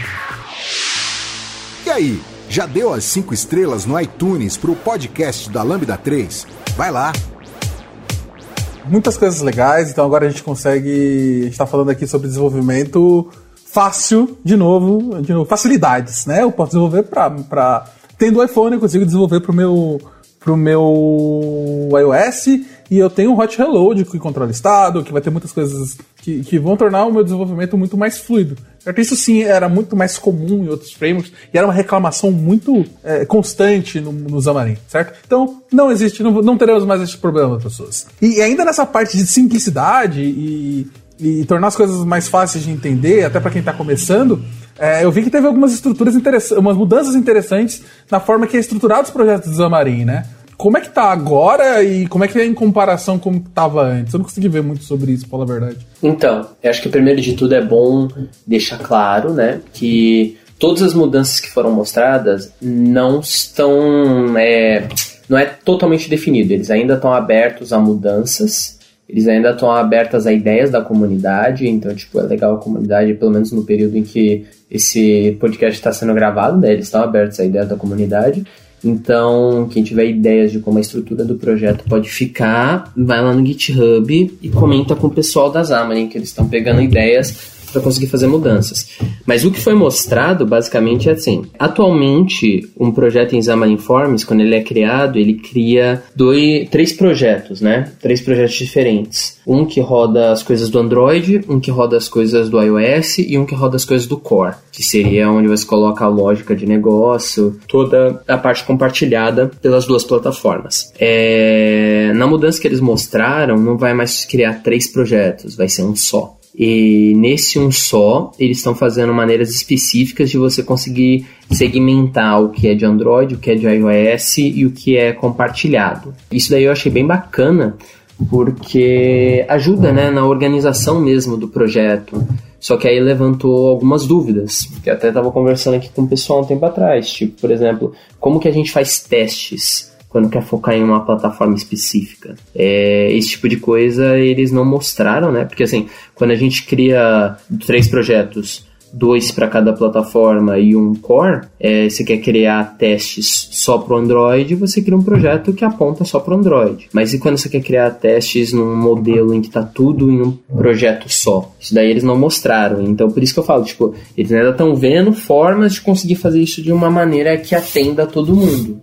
E aí, já deu as 5 estrelas no iTunes pro podcast da Lambda 3? Vai lá. Muitas coisas legais, então agora a gente consegue. A gente tá falando aqui sobre desenvolvimento fácil, de novo, de novo facilidades, né? Eu posso desenvolver para tendo o iPhone, eu consigo desenvolver para o meu pro meu iOS e eu tenho um hot reload que controla estado, que vai ter muitas coisas que, que vão tornar o meu desenvolvimento muito mais fluido. Isso sim era muito mais comum em outros frameworks e era uma reclamação muito é, constante no, no Xamarin, certo? Então não existe, não, não teremos mais esse problema, pessoas. E ainda nessa parte de simplicidade e, e tornar as coisas mais fáceis de entender, até para quem está começando, é, eu vi que teve algumas estruturas interessantes, umas mudanças interessantes na forma que é estruturado os projetos do Xamarin, né? Como é que tá agora e como é que é em comparação com o que tava antes? Eu não consegui ver muito sobre isso, pela verdade. Então, eu acho que primeiro de tudo é bom deixar claro, né, que todas as mudanças que foram mostradas não estão. É, não é totalmente definido, eles ainda estão abertos a mudanças eles ainda estão abertos a ideias da comunidade, então, tipo, é legal a comunidade, pelo menos no período em que esse podcast está sendo gravado, né, eles estão abertos a ideias da comunidade. Então, quem tiver ideias de como a estrutura do projeto pode ficar, vai lá no GitHub e comenta com o pessoal da Xamarin, que eles estão pegando ideias para conseguir fazer mudanças. Mas o que foi mostrado, basicamente, é assim. Atualmente, um projeto em Xamarin Forms, quando ele é criado, ele cria dois, três projetos, né? Três projetos diferentes. Um que roda as coisas do Android, um que roda as coisas do iOS e um que roda as coisas do Core, que seria onde você coloca a lógica de negócio, toda a parte compartilhada pelas duas plataformas. É... Na mudança que eles mostraram, não vai mais criar três projetos, vai ser um só. E nesse um só, eles estão fazendo maneiras específicas de você conseguir segmentar o que é de Android, o que é de iOS e o que é compartilhado. Isso daí eu achei bem bacana, porque ajuda né, na organização mesmo do projeto. Só que aí levantou algumas dúvidas, que até estava conversando aqui com o pessoal um tempo atrás, tipo, por exemplo, como que a gente faz testes? Quando quer focar em uma plataforma específica. É, esse tipo de coisa eles não mostraram, né? Porque assim, quando a gente cria três projetos, dois para cada plataforma e um core, é, você quer criar testes só para o Android, você cria um projeto que aponta só para o Android. Mas e quando você quer criar testes num modelo em que está tudo em um projeto só? Isso daí eles não mostraram. Então por isso que eu falo, tipo, eles ainda estão vendo formas de conseguir fazer isso de uma maneira que atenda todo mundo.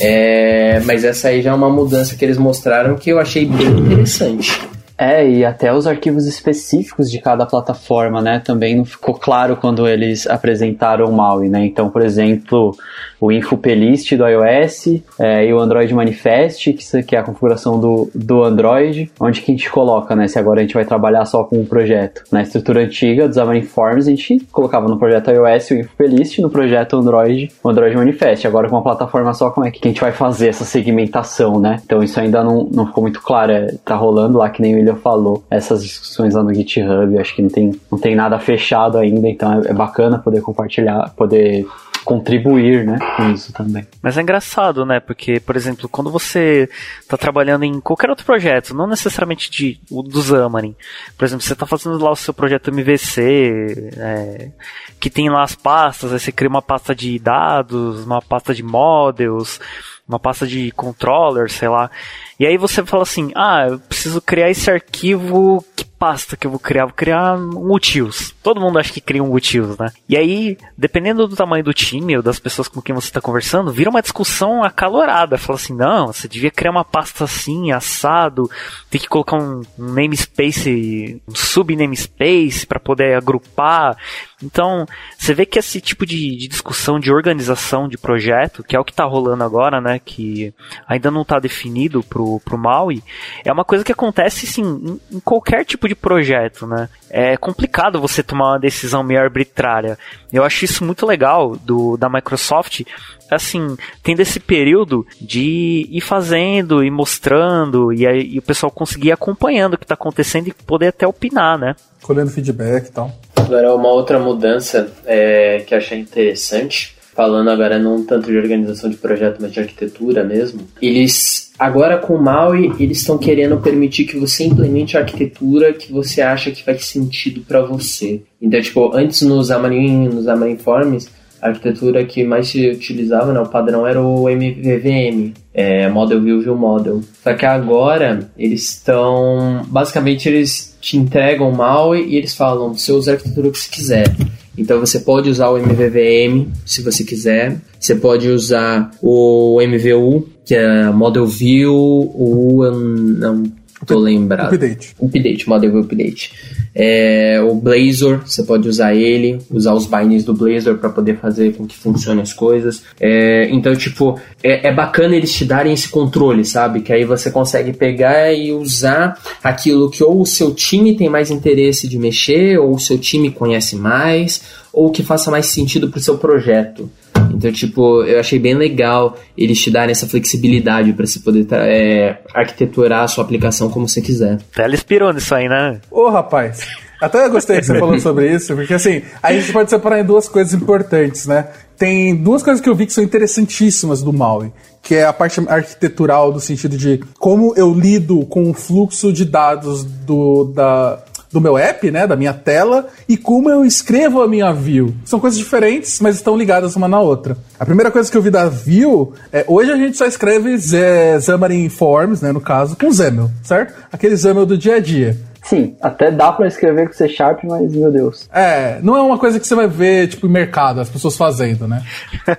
É, mas essa aí já é uma mudança que eles mostraram que eu achei bem interessante. É, e até os arquivos específicos de cada plataforma, né? Também não ficou claro quando eles apresentaram o MAUI, né? Então, por exemplo, o InfoPelist do iOS é, e o Android Manifest, que, é a configuração do, do Android, onde que a gente coloca, né? Se agora a gente vai trabalhar só com um projeto. Na estrutura antiga dos Xamarin Forms, a gente colocava no projeto iOS o InfoPelist, no projeto Android o Android Manifest. Agora com uma plataforma só, como é que a gente vai fazer essa segmentação, né? Então isso ainda não, não ficou muito claro. É, tá rolando lá, que nem o William falou, essas discussões lá no GitHub, acho que não tem, não tem nada fechado ainda, então é, é bacana poder compartilhar, poder contribuir, né, com isso também. Mas é engraçado, né, porque, por exemplo, quando você está trabalhando em qualquer outro projeto, não necessariamente de, o do Xamarin, por exemplo, você está fazendo lá o seu projeto MVC, é, que tem lá as pastas, aí você cria uma pasta de dados, uma pasta de models, uma pasta de controller, sei lá. E aí você fala assim: ah, eu preciso criar esse arquivo. Que pasta que eu vou criar? Vou criar um utils. Todo mundo acha que cria um utils, né? E aí, dependendo do tamanho do time ou das pessoas com quem você está conversando, vira uma discussão acalorada. Fala assim: não, você devia criar uma pasta assim, assado, tem que colocar um, namespace, um sub namespace para poder agrupar. Então, você vê que esse tipo de, de, discussão de organização de projeto, que é o que está rolando agora, né, que ainda não está definido pro, pro Maui, é uma coisa que acontece, sim, em, em, qualquer tipo de projeto, né. É complicado você tomar uma decisão meio arbitrária. Eu acho isso muito legal do, da Microsoft, assim, tendo esse período de ir fazendo e mostrando, e, aí, e o pessoal conseguir ir acompanhando o que está acontecendo e poder até opinar, né. Colhendo feedback e tal. Agora, uma outra mudança é, que achei interessante, falando agora não tanto de organização de projeto, mas de arquitetura mesmo. Eles, agora com o MAUI, eles estão querendo permitir que você implemente a arquitetura que você acha que faz sentido para você. Então, tipo, antes nos Xamarin, nos a arquitetura que mais se utilizava, né, o padrão era o MVVM, é, Model View View Model. Só que agora eles estão, basicamente eles te entregam o MAUI e eles falam, você usa a arquitetura que você quiser. Então você pode usar o MVVM se você quiser. Você pode usar o MVU, que é Model View, o não tô lembrado. Update. Update, Model Update. É, o Blazor, você pode usar ele, usar os bindings do Blazor para poder fazer com que funcione as coisas. É, então, tipo, é, é, bacana eles te darem esse controle, sabe? Que aí você consegue pegar e usar aquilo que ou o seu time tem mais interesse de mexer, ou o seu time conhece mais, ou que faça mais sentido pro seu projeto. Então, tipo, eu achei bem legal eles te darem essa flexibilidade para você poder é, arquiteturar a sua aplicação como você quiser. Ela inspirou nisso aí, né? Ô, rapaz. Até eu gostei que você falou sobre isso, porque assim, a gente pode separar em duas coisas importantes, né? Tem duas coisas que eu vi que são interessantíssimas do Maui, que é a parte arquitetural, do sentido de como eu lido com o fluxo de dados do, da, do meu app, né, da minha tela, e como eu escrevo a minha view. São coisas diferentes, mas estão ligadas uma na outra. A primeira coisa que eu vi da view é hoje a gente só escreve Xamarin Forms, né, no caso, com XAML, certo? Aquele XAML do dia a dia. Sim, até dá para escrever com C Sharp, mas meu Deus. É, não é uma coisa que você vai ver, tipo, em mercado, as pessoas fazendo, né?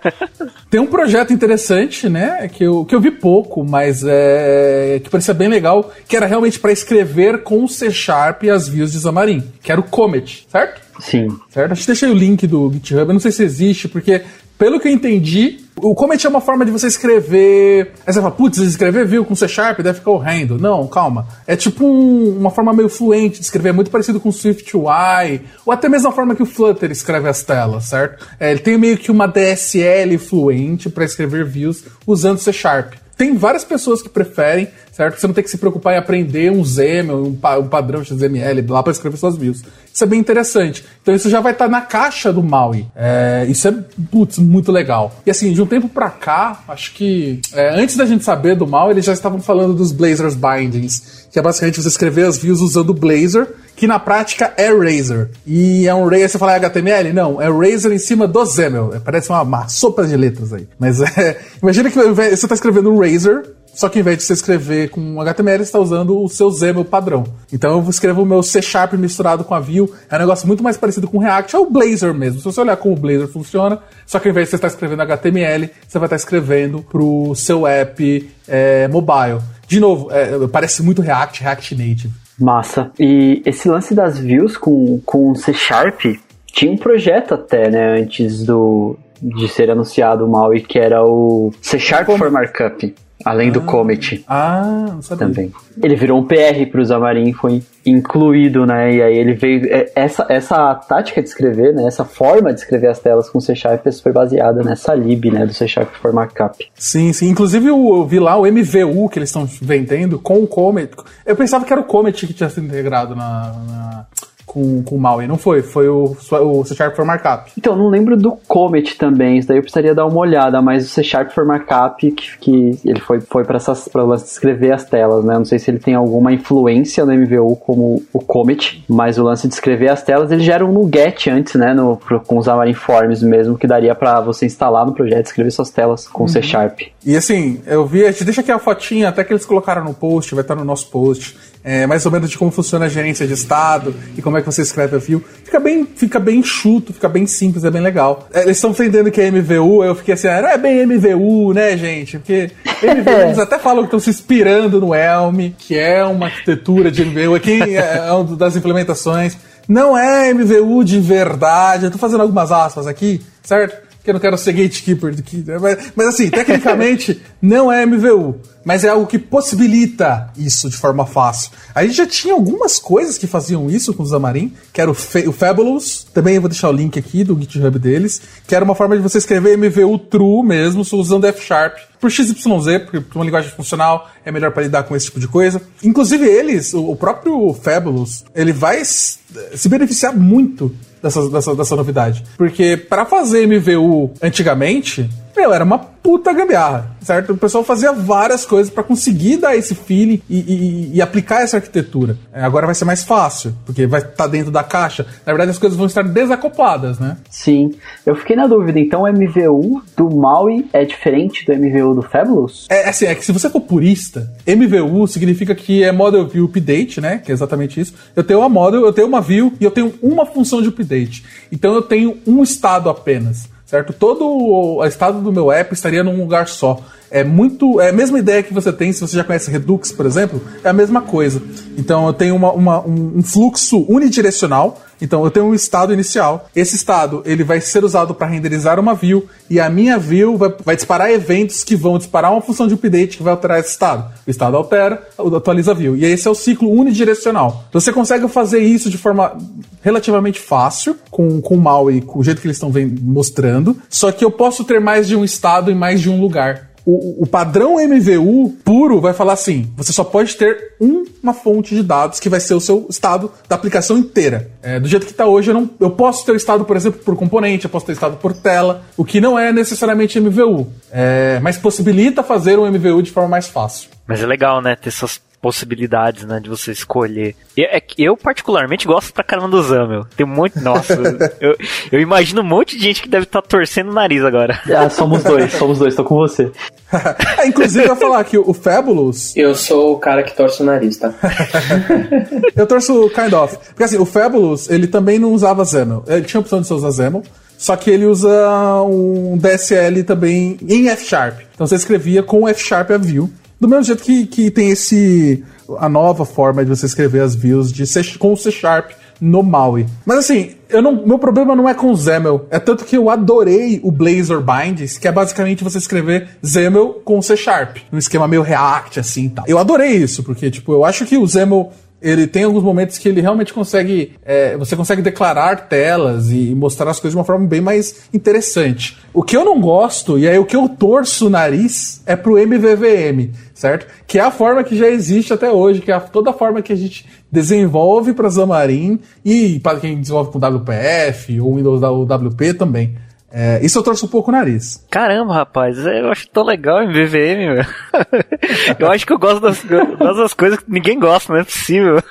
Tem um projeto interessante, né? Que eu, que eu vi pouco, mas é. que parecia bem legal, que era realmente para escrever com C Sharp as views de Xamarin, que era o Comet, certo? Sim. Certo? A gente deixei o link do GitHub, eu não sei se existe, porque, pelo que eu entendi, o Comet é uma forma de você escrever. Aí você fala, putz, escrever view com C Sharp deve ficar horrendo. Não, calma. É tipo um, uma forma meio fluente de escrever, muito parecido com o Swift UI, ou até mesmo a forma que o Flutter escreve as telas, certo? É, ele tem meio que uma DSL fluente para escrever views usando C Sharp. Tem várias pessoas que preferem, certo? Você não tem que se preocupar em aprender um XAML, um, pa um padrão XML lá para escrever suas views. Isso é bem interessante. Então isso já vai estar tá na caixa do MAUI. É, isso é, putz, muito legal. E assim, de um tempo para cá, acho que é, antes da gente saber do MAUI, eles já estavam falando dos Blazor's Bindings, que é basicamente você escrever as views usando o Blazor, que na prática é Razor. E é um Razor, você fala é HTML? Não, é Razor em cima do XAML. É, parece uma, uma sopa de letras aí. Mas é, imagina que você está escrevendo um Razor, só que em vez de você escrever com HTML, você está usando o seu XAML padrão. Então eu escrevo o meu C Sharp misturado com a Vue. É um negócio muito mais parecido com o React, é o Blazor mesmo. Se você olhar como o Blazor funciona, só que ao invés de você estar escrevendo HTML, você vai estar escrevendo para o seu app é, mobile. De novo, é, parece muito React, React Native. Massa. E esse lance das views com, com C Sharp tinha um projeto até, né, antes do de ser anunciado o MAUI, que era o C Sharp for Markup. Além do Ah. Comet Ah, não sabia. também. Ele virou um PR para o Xamarin, foi incluído, né? E aí ele veio. é, Essa, essa tática de escrever, né? Essa forma de escrever as telas com C Sharp foi baseada nessa lib, né? Do C Sharp for Markup. Sim, sim. Inclusive eu, eu vi lá o MVU que eles estão vendendo com o Comet. Eu pensava que era o Comet que tinha sido integrado na, na- com, com o Maui. Não foi, foi o, o C Sharp for Markup. Então, não lembro do Comet também, isso daí eu precisaria dar uma olhada, mas o C Sharp for Markup, que, que ele foi, foi para o lance de escrever as telas, né? Não sei se ele tem alguma influência no MVU como o Comet, mas o lance de escrever as telas, ele já era um NuGet antes, né? No, com os Xamarin Forms mesmo, que daria para você instalar no projeto, escrever suas telas com C Sharp. E assim, eu vi, a gente deixa aqui a fotinha, até que eles colocaram no post, vai estar no nosso post. É, mais ou menos de como funciona a gerência de estado e como é que você escreve a view. Fica bem, fica bem chuto, fica bem simples, é bem legal. É, eles estão vendendo que é MVU, eu fiquei assim, ah, não é bem MVU, né, gente? Porque MVU, eles até falam que estão se inspirando no Elm, que é uma arquitetura de MVU, aqui é é uma das implementações. Não é MVU de verdade, eu tô fazendo algumas aspas aqui, certo? que eu não quero ser gatekeeper aqui, né? mas, mas assim, tecnicamente não é MVU, mas é algo que possibilita isso de forma fácil. A gente já tinha algumas coisas que faziam isso com o Xamarin, que era o, Fa- o Fabulous, também eu vou deixar o link aqui do GitHub deles, que era uma forma de você escrever MVU true mesmo, usando F Sharp, por XYZ, porque por uma linguagem funcional é melhor para lidar com esse tipo de coisa. Inclusive eles, o, próprio Fabulous, ele vai se beneficiar muito dessa, dessa, dessa novidade. Porque para fazer MVU antigamente, meu, era uma puta gambiarra, certo? O pessoal fazia várias coisas para conseguir dar esse feeling e, e- e aplicar essa arquitetura. É, agora vai ser mais fácil, porque vai estar dentro da caixa. Na verdade, as coisas vão estar desacopladas, né? Sim. Eu fiquei na dúvida, então o MVU do Maui é diferente do MVU do Fabulous? É assim, é que se você for purista, MVU significa que é Model View Update, né? Que é exatamente isso. Eu tenho uma model, eu tenho uma view e eu tenho uma função de update. Então eu tenho um estado apenas, certo? Todo o estado do meu app estaria num lugar só. É muito. É a mesma ideia que você tem, se você já conhece Redux, por exemplo, é a mesma coisa. Então eu tenho uma- uma- um, um fluxo unidirecional. Então eu tenho um estado inicial. Esse estado ele vai ser usado para renderizar uma view e a minha view vai, vai disparar eventos que vão disparar uma função de update que vai alterar esse estado. O estado altera, atualiza a view. E esse é o ciclo unidirecional. Então, Você consegue fazer isso de forma relativamente fácil com, com o Maui, com o jeito que eles estão mostrando. Só que eu posso ter mais de um estado em mais de um lugar. O, o padrão MVU puro vai falar assim: você só pode ter uma fonte de dados que vai ser o seu estado da aplicação inteira. É, do jeito que está hoje, eu, não, eu posso ter o estado, por exemplo, por componente, eu posso ter estado por tela, o que não é necessariamente MVU, É, mas possibilita fazer um MVU de forma mais fácil. Mas é legal, né? Ter essas possibilidades, né? De você escolher. Eu, é eu particularmente, gosto pra caramba do Zamel. Tem muito. Nossa, eu, eu imagino um monte de gente que deve estar torcendo o nariz agora. Ah, somos dois, somos dois, tô com você. Inclusive, eu ia falar que o Fabulous. Eu sou o cara que torce o nariz, tá? eu torço kind of. Porque assim, o Fabulous, ele também não usava Xaml. Ele tinha a opção de você usar Xaml, só que ele usa um DSL também em F Sharp. Então você escrevia com F Sharp a view. Do mesmo jeito que, que tem esse. a nova forma de você escrever as views de C, com o C Sharp no Maui. Mas assim, eu não, meu problema não é com o Zemel. É tanto que eu adorei o Blazor Binds, que é basicamente você escrever Zemel com C Sharp. Um esquema meio React, assim e tal. Eu adorei isso, porque, tipo, eu acho que o Zemel ele tem alguns momentos que ele realmente consegue. É, você consegue declarar telas e mostrar as coisas de uma forma bem mais interessante. O que eu não gosto, e aí o que eu torço o nariz, é pro MVVM, certo? Que é a forma que já existe até hoje, que é toda a forma que a gente desenvolve para Xamarin e para quem desenvolve com WPF ou Windows WP também. É, isso eu torço um pouco o nariz. Caramba, rapaz, eu acho tão legal em VVM, meu. eu acho que eu gosto das, das coisas que ninguém gosta, não é possível.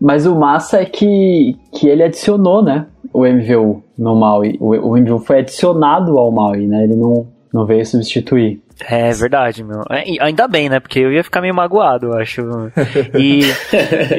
Mas o massa é que, que ele adicionou, né, o MVU no Maui. O, o MVU foi adicionado ao Maui, né, ele não, não veio substituir. É verdade, meu. É, ainda bem, né? Porque eu ia ficar meio magoado, eu acho. E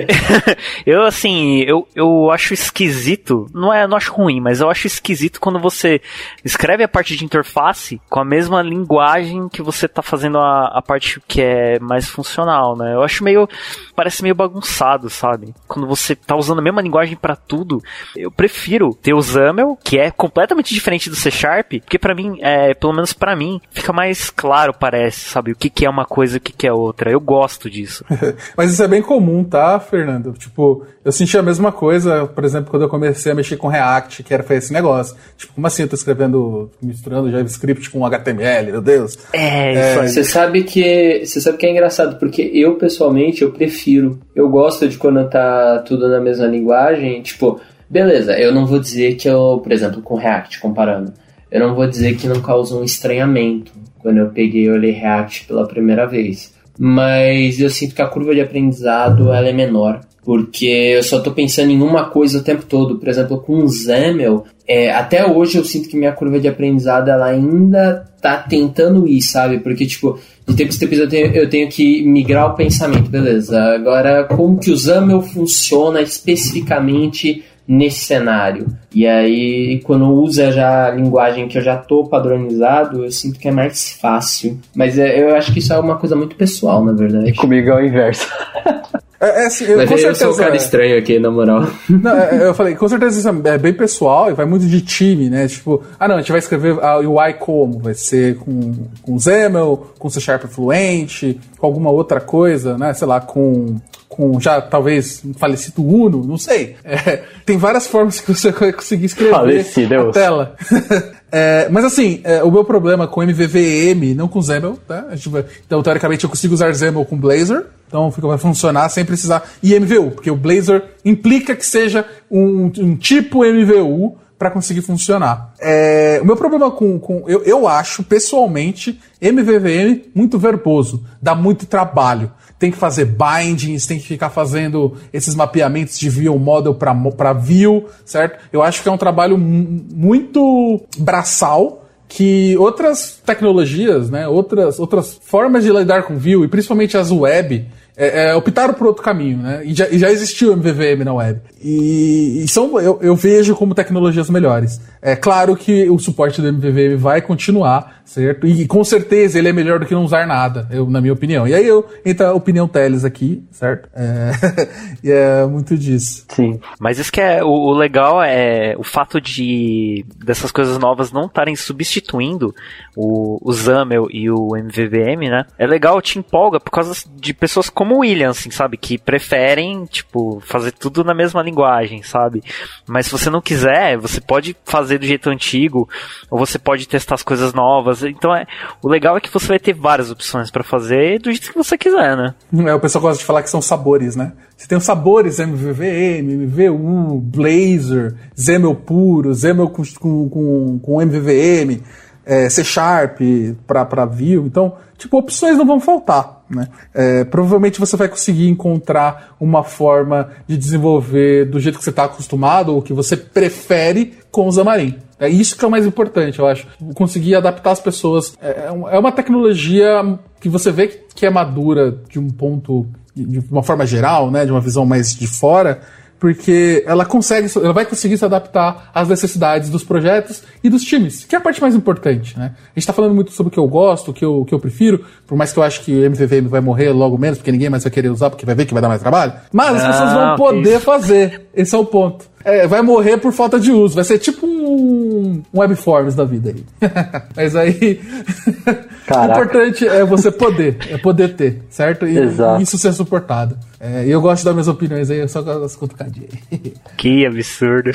eu assim, eu, eu acho esquisito, não é, não acho ruim, mas eu acho esquisito quando você escreve a parte de interface com a mesma linguagem que você tá fazendo a, a parte que é mais funcional, né? Eu acho meio parece meio bagunçado, sabe? Quando você tá usando a mesma linguagem para tudo, eu prefiro ter o XAML, que é completamente diferente do C Sharp, porque para mim, é, pelo menos para mim, fica mais claro, parece, sabe? O que, que é uma coisa e o que, que é outra. Eu gosto disso. Mas isso é bem comum, tá, Fernando? Tipo, eu senti a mesma coisa, por exemplo, quando eu comecei a mexer com React, que era foi esse negócio. Tipo, como assim eu tô escrevendo, misturando JavaScript com HTML, meu Deus? É, é isso aí. Você sabe que. Você sabe que é engraçado, porque eu, pessoalmente, eu prefiro. Eu gosto de quando tá tudo na mesma linguagem, tipo, beleza, eu não vou dizer que eu, por exemplo, com React, comparando, eu não vou dizer que não causa um estranhamento quando eu peguei olhei React pela primeira vez. Mas eu sinto que a curva de aprendizado ela é menor, porque eu só estou pensando em uma coisa o tempo todo. Por exemplo, com o Zemel, é, até hoje eu sinto que minha curva de aprendizado ela ainda tá tentando ir, sabe? Porque, tipo, de tempos em tempos eu tenho, eu tenho que migrar o pensamento, beleza. Agora, como que o Zamel funciona especificamente nesse cenário? E aí, quando usa já a linguagem que eu já tô padronizado, eu sinto que é mais fácil. Mas é, eu acho que isso é uma coisa muito pessoal, na verdade. E comigo é o inverso. É, é, assim, eu, Mas com eu certeza, sou um cara é. estranho aqui, na moral. Não, é, eu falei, com certeza isso é bem pessoal e vai muito de time, né? Tipo, ah não, a gente vai escrever a UI como? Vai ser com, com Zemel, com C Sharp Fluente, com alguma outra coisa, né? Sei lá, com, com já talvez um falecido Uno, não sei. É, tem várias formas que você vai conseguir escrever Falecido, a tela. É, mas assim, é, o meu problema com MVVM, não com Zemel, tá? Vai- então, teoricamente, eu consigo usar Zemel com Blazor, então fica, vai funcionar sem precisar. E MVU, porque o Blazor implica que seja um, um tipo MVU para conseguir funcionar. É, o meu problema com. com eu, eu acho, pessoalmente, MVVM muito verboso, dá muito trabalho tem que fazer bindings, tem que ficar fazendo esses mapeamentos de view model para view, certo? Eu acho que é um trabalho mu- muito braçal que outras tecnologias, né, outras, outras formas de lidar com view, e principalmente as web, é, é, optaram por outro caminho, né? E já, e já existiu MVVM na web. E, e são, eu, eu vejo como tecnologias melhores. É claro que o suporte do MVVM vai continuar, certo? E com certeza ele é melhor do que não usar nada, eu, na minha opinião. E aí eu entra a opinião Teles aqui, certo? É, e é muito disso. Sim. Mas isso que é o, o legal é o fato de dessas coisas novas não estarem substituindo o, o XAML e o MVVM, né? É legal, te empolga por causa de pessoas como o William, assim, sabe? Que preferem, tipo, fazer tudo na mesma linguagem, sabe? Mas se você não quiser, você pode fazer do jeito antigo, ou você pode testar as coisas novas. Então, é, o legal é que você vai ter várias opções para fazer do jeito que você quiser, né? É, o pessoal gosta de falar que são sabores, né? Você tem os sabores MVVM, MVU, Blazor, Zemel puro, Zemel com, com, com MVVM, é, C Sharp para Vue. Então, tipo, opções não vão faltar, né? É, provavelmente você vai conseguir encontrar uma forma de desenvolver do jeito que você está acostumado ou que você prefere com o Xamarin. É isso que é o mais importante, eu acho. Conseguir adaptar as pessoas. É, é uma tecnologia que você vê que é madura de um ponto, de uma forma geral, né? De uma visão mais de fora porque ela consegue, ela vai conseguir se adaptar às necessidades dos projetos e dos times, que é a parte mais importante, né? A gente tá falando muito sobre o que eu gosto, o que eu, o que eu prefiro, por mais que eu acho que o MVVM vai morrer logo menos, porque ninguém mais vai querer usar, porque vai ver que vai dar mais trabalho. Mas as pessoas vão poder fazer. Esse é o ponto. É, vai morrer por falta de uso. Vai ser tipo um, um webforms da vida aí. Mas aí. o importante é você poder. É poder ter, certo? E, e isso ser suportado. É, eu gosto de dar minhas opiniões aí, só com as cutucadinhas aí. Que absurdo.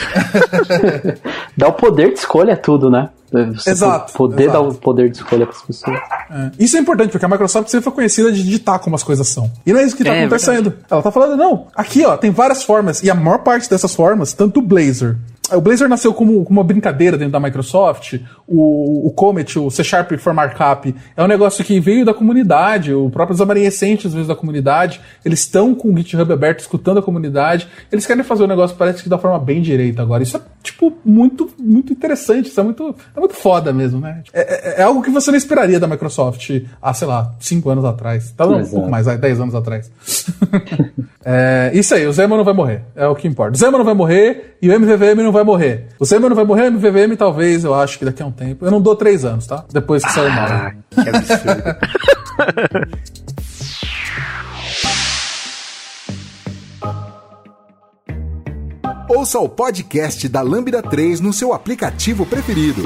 Dá o poder de escolha é tudo, né? Você exato. Poder exato. dar o poder de escolha para as pessoas. É. Isso é importante, porque a Microsoft sempre foi conhecida de digitar como as coisas são. E não é isso que está é, acontecendo. Ela está falando, não, aqui ó, tem várias formas, e a maior parte dessas formas, tanto o Blazor o Blazor nasceu como, como, uma brincadeira dentro da Microsoft. O, o Comet, o C Sharp for Markup, é um negócio que veio da comunidade. O próprio Essentials veio da comunidade. Eles estão com o GitHub aberto, escutando a comunidade. Eles querem fazer o negócio, parece que da forma bem direita agora. Isso é, tipo, muito, muito interessante. Isso é muito, é muito foda mesmo, né? É, é, é algo que você não esperaria da Microsoft há, sei lá, 5 anos atrás. Tá, um pouco mais, 10 anos atrás. é, isso aí, o Zema não vai morrer. É o que importa. O Zema não vai morrer e o MVVM não vai morrer. O Zema não vai morrer, o MVVM talvez, eu acho que daqui a um tempo. Eu não dou 3 anos, tá? Depois que ah, sair mal. Que absurdo. Ouça o podcast da Lambda 3 no seu aplicativo preferido.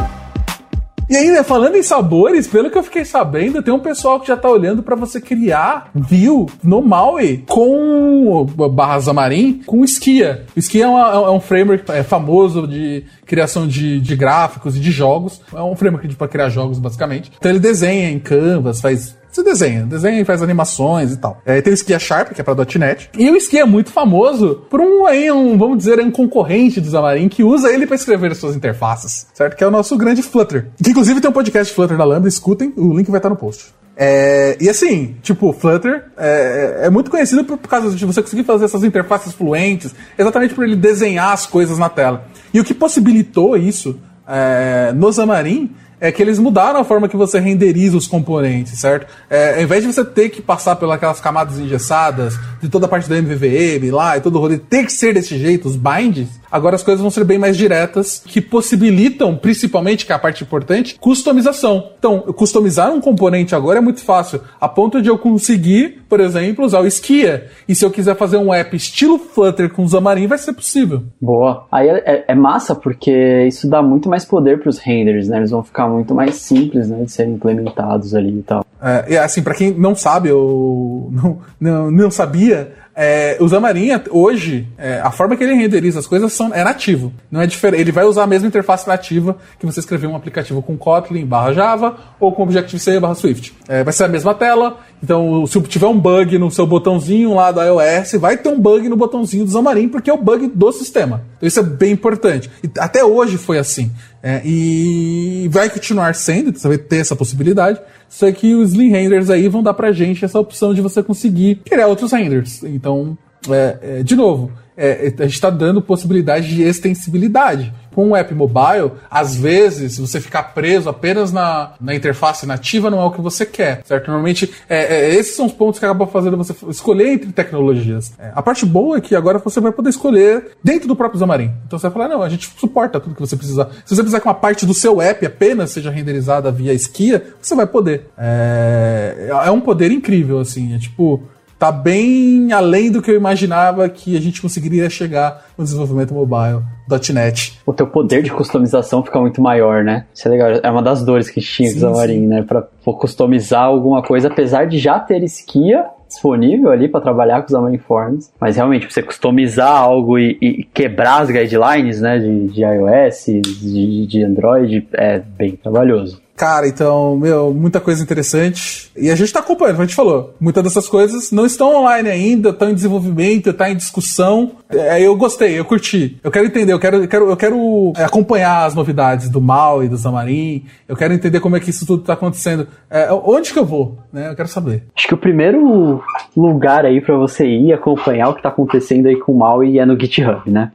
E aí, né, falando em sabores, pelo que eu fiquei sabendo, tem um pessoal que já tá olhando para você criar view no Maui com barra Xamarin com Skia. Skia é, uma, é um framework é famoso de criação de, de gráficos e de jogos. É um framework para criar jogos, basicamente. Então ele desenha em Canvas, faz você desenha, desenha e faz animações e tal. É, tem o Skia Sharp, que é pra .NET. E o Skia é muito famoso por um, aí, um vamos dizer, um concorrente do Xamarin que usa ele para escrever suas interfaces, certo? Que é o nosso grande Flutter. Que inclusive tem um podcast Flutter da Lambda, escutem, o link vai estar no post. É, e assim, tipo, Flutter é, é, muito conhecido por, por causa de você conseguir fazer essas interfaces fluentes, exatamente por ele desenhar as coisas na tela. E o que possibilitou isso é, no Xamarin é que eles mudaram a forma que você renderiza os componentes, certo? É, ao invés de você ter que passar pelas camadas engessadas, de toda a parte da MVVM lá e todo o rolê, ter que ser desse jeito, os binds, Agora as coisas vão ser bem mais diretas, que possibilitam, principalmente, que é a parte importante, customização. Então, customizar um componente agora é muito fácil, a ponto de eu conseguir, por exemplo, usar o Skia. E se eu quiser fazer um app estilo Flutter com Xamarin, vai ser possível. Boa. Aí é, é, é massa, porque isso dá muito mais poder para os renders, né? Eles vão ficar muito mais simples, né, de serem implementados ali e tal. É, assim, para quem não sabe ou não, não, não sabia, é, o Xamarin, hoje, é, a forma que ele renderiza as coisas são, é nativo. Não é diferente. Ele vai usar a mesma interface nativa que você escrever um aplicativo com Kotlin barra Java ou com Objective-C barra Swift. É, vai ser a mesma tela. Então, se tiver um bug no seu botãozinho lá do iOS, vai ter um bug no botãozinho do Xamarin, porque é o bug do sistema. Então, isso é bem importante. E até hoje foi assim. É, e vai continuar sendo, você vai ter essa possibilidade. Só que os Slim Renders aí vão dar pra gente essa opção de você conseguir criar outros renders. Então, é, é, de novo, é, a gente está dando possibilidade de extensibilidade. Com um app mobile, às vezes, você ficar preso apenas na, na interface nativa não é o que você quer, certo? Normalmente, é, é, esses são os pontos que acabam fazendo você escolher entre tecnologias. É, a parte boa é que agora você vai poder escolher dentro do próprio Xamarin. Então você vai falar, não, a gente suporta tudo que você precisar. Se você precisar que uma parte do seu app apenas seja renderizada via Skia, você vai poder. É, é um poder incrível, assim. É tipo, tá bem além do que eu imaginava que a gente conseguiria chegar no desenvolvimento mobile .NET. O teu poder de customização fica muito maior, né? Isso é legal. É uma das dores que tinha com o Xamarin, né? Pra customizar alguma coisa, apesar de já ter Skia disponível ali para trabalhar com os Xamarin Forms, mas realmente você customizar algo e, e, quebrar as guidelines, né, de, de iOS, de, de Android, é bem trabalhoso. Cara, então, meu, muita coisa interessante. E a gente tá acompanhando, como a gente falou. Muitas dessas coisas não estão online ainda, estão em desenvolvimento, está em discussão. É, eu gostei, eu curti. Eu quero entender, eu quero, eu quero, eu quero é, acompanhar as novidades do Mal e do Zamarin. Eu quero entender como é que isso tudo tá acontecendo. É, onde que eu vou, né? Eu quero saber. Acho que o primeiro lugar aí para você ir acompanhar o que tá acontecendo aí com o Mal é no GitHub, né?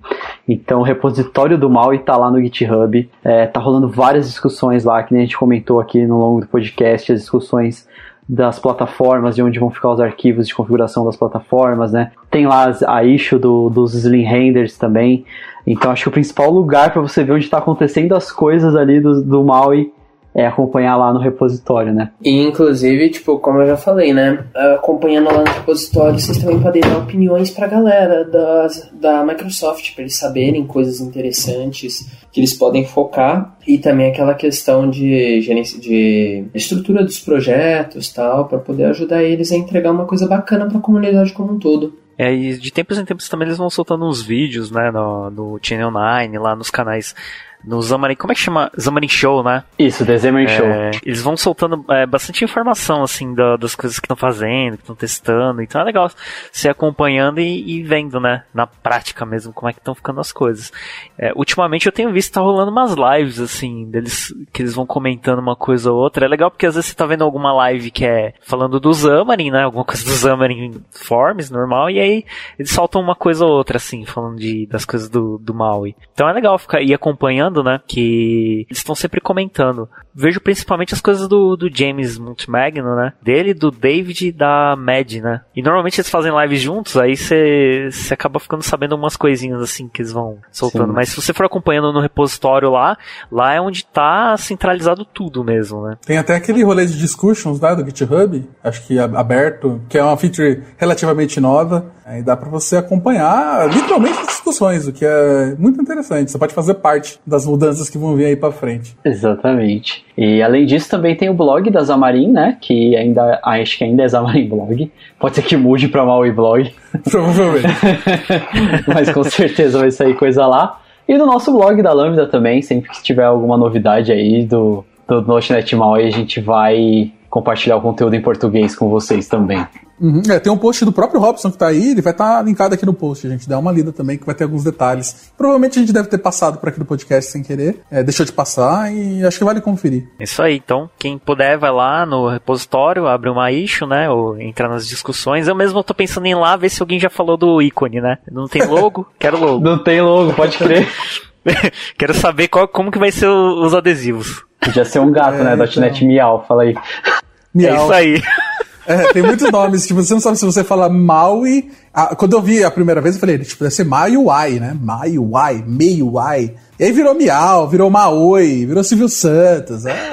Então o repositório do Maui tá lá no GitHub, é, tá rolando várias discussões lá, que nem a gente comentou aqui no longo do podcast, as discussões das plataformas, de onde vão ficar os arquivos de configuração das plataformas, né? Tem lá a issue do, dos Slim Renders também. Então acho que o principal lugar para você ver onde está acontecendo as coisas ali do, do Maui é acompanhar lá no repositório, né? E, inclusive, tipo, como eu já falei, né? Acompanhando lá no repositório, vocês também podem dar opiniões pra galera das, da Microsoft, para eles saberem coisas interessantes que eles podem focar. E também aquela questão de, de estrutura dos projetos tal, para poder ajudar eles a entregar uma coisa bacana para a comunidade como um todo. É, e de tempos em tempos também eles vão soltando uns vídeos, né, no, no Channel 9, lá nos canais no Zamarin, como é que chama? Zamarin Show, né? Isso, The Zamarin é, Show. Eles vão soltando é, bastante informação, assim, da, das coisas que estão fazendo, que estão testando, então é legal se acompanhando e, e, vendo, né, na prática mesmo, como é que estão ficando as coisas. É, ultimamente eu tenho visto tá rolando umas lives, assim, deles, que eles vão comentando uma coisa ou outra, é legal porque às vezes você tá vendo alguma live que é falando do Xamarin, né, alguma coisa do Xamarin Forms, normal, e aí eles soltam uma coisa ou outra, assim, falando de, das coisas do, do Maui. Então é legal ficar ir acompanhando né? Que eles estão sempre comentando. Vejo principalmente as coisas do, do James Montemagno, né? Dele, do David e da Mad, né? E normalmente eles fazem lives juntos, aí você acaba ficando sabendo umas coisinhas assim que eles vão soltando. Sim. Mas se você for acompanhando no repositório lá, lá é onde tá centralizado tudo mesmo, né? Tem até aquele rolê de discussions lá do GitHub, acho que aberto, que é uma feature relativamente nova. Aí dá para você acompanhar literalmente as discussões, o que é muito interessante. Você pode fazer parte das mudanças que vão vir aí para frente. Exatamente. E além disso, também tem o blog da Zamarin, né? Que ainda acho que ainda é Zamarin Blog. Pode ser que mude para Maui Blog. Provavelmente. Mas com certeza vai sair coisa lá. E no nosso blog da Lambda também, sempre que tiver alguma novidade aí do, do Notnet Maui, a gente vai compartilhar o conteúdo em português com vocês também. Uhum. É, tem um post do próprio Robson que tá aí, ele vai estar tá linkado aqui no post, a gente dá uma lida também, que vai ter alguns detalhes. Provavelmente a gente deve ter passado por aqui do podcast sem querer, é, deixou de passar e acho que vale conferir. Isso aí, então, quem puder vai lá no repositório, abre uma issue, né, ou entrar nas discussões. Eu mesmo tô pensando em ir lá ver se alguém já falou do ícone, né? Não tem logo? Quero logo. Não tem logo, pode crer. Quero saber qual, como que vai ser os adesivos. Podia ser um gato, né, é, né? Então... .NET Miau, fala aí. Miau. É isso aí. É, tem muitos nomes, tipo, você não sabe se você fala Maui. Ah, quando eu vi a primeira vez, eu falei, tipo, deve ser Maiuai, né? Maiuai, Meiuai. E aí virou Miau, virou Maoi, virou Silvio Santos. É.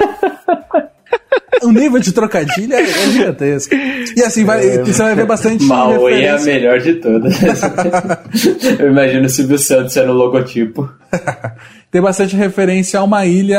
o nível de trocadilho é, é gigantesco. E assim, vai, é, você vai ver bastante. Maui é a melhor de todas. eu imagino o Silvio Santos sendo o logotipo. tem bastante referência a uma ilha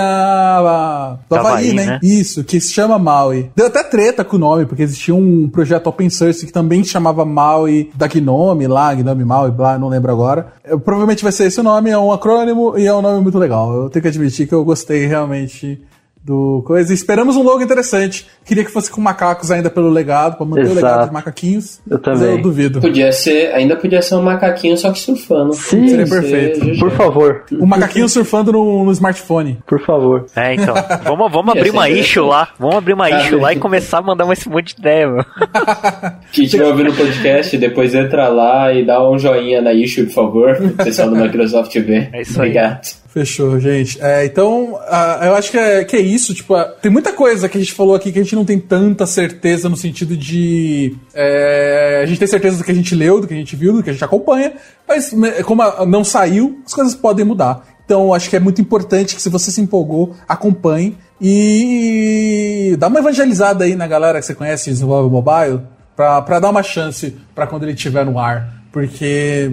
do Havaí, Havaí né? né? Isso, que se chama Maui. Deu até treta com o nome, porque existia um projeto open source que também chamava Maui da Gnome lá, Gnome Maui, blá, não lembro agora. Eu, provavelmente vai ser esse o nome, é um acrônimo e é um nome muito legal. Eu tenho que admitir que eu gostei realmente do coisa. esperamos um logo interessante. Queria que fosse com macacos ainda pelo legado, para manter Exato. o legado de macaquinhos. Eu também. eu duvido. Podia ser, ainda podia ser um macaquinho só que surfando. Sim, seria perfeito. Por favor. Um macaquinho surfando no, no, smartphone. Por favor. É, então. Vamos, vamos abrir uma issue lá. Vamos abrir uma issue lá e começar a mandar esse monte de ideia, meu. Quem estiver ouvindo o podcast, depois entra lá e dá um joinha na issue, por favor. O pessoal do Microsoft ver. É isso aí. Obrigado. Fechou, gente. É, então, uh, eu acho que é, que é isso. Tipo, uh, tem muita coisa que a gente falou aqui que a gente não tem tanta certeza no sentido de. É, a gente tem certeza do que a gente leu, do que a gente viu, do que a gente acompanha, mas né, como não saiu, as coisas podem mudar. Então, acho que é muito importante que se você se empolgou, acompanhe e dá uma evangelizada aí na galera que você conhece desenvolve mobile para dar uma chance para quando ele estiver no ar porque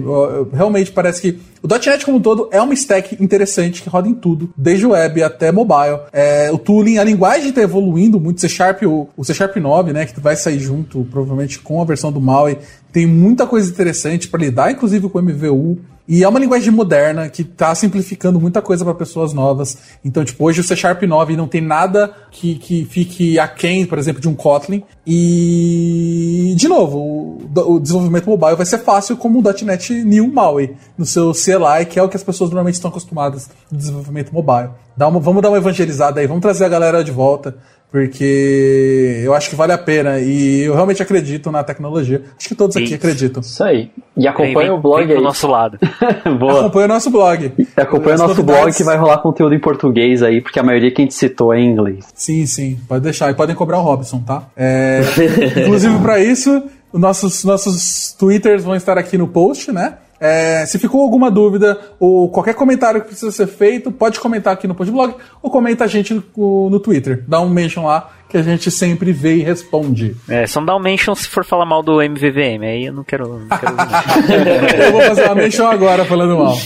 realmente parece que o .NET como um todo é uma stack interessante que roda em tudo, desde web até mobile. É, o tooling, a linguagem está evoluindo muito, C Sharp, o, o C Sharp 9, né, que vai sair junto provavelmente com a versão do MAUI, tem muita coisa interessante para lidar, inclusive com o MVU. E é uma linguagem moderna que está simplificando muita coisa para pessoas novas. Então, tipo, hoje o C Sharp 9 não tem nada que, que fique aquém, por exemplo, de um Kotlin. E, de novo, o, o, desenvolvimento mobile vai ser fácil como o .NET New MAUI, no seu CLI, que é o que as pessoas normalmente estão acostumadas no desenvolvimento mobile. Uma, vamos dar uma evangelizada aí, vamos trazer a galera de volta, porque eu acho que vale a pena e eu realmente acredito na tecnologia. Acho que todos aqui Isso. acreditam. Isso aí. E acompanha vem, o blog vem aí. nosso lado. Boa. Acompanha o nosso blog. Acompanha o nosso novidades. blog que vai rolar conteúdo em português aí, porque a maioria que a gente citou é em inglês. Sim, sim. Pode deixar. E podem cobrar o Robson, tá? É, inclusive, para isso, nossos, nossos twitters vão estar aqui no post, né? É, se ficou alguma dúvida ou qualquer comentário que precisa ser feito, pode comentar aqui no Podblog ou comenta a gente no, no, Twitter. Dá um mention lá que a gente sempre vê e responde. É, só não dá um mention se for falar mal do MVVM, aí eu não quero. Não quero... eu vou fazer uma mention agora falando mal.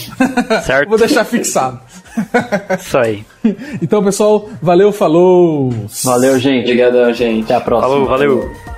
Certo. vou deixar fixado. Isso aí. Então, pessoal, valeu, falou. Valeu, gente. Obrigado, gente. Até a próxima. Falou, valeu.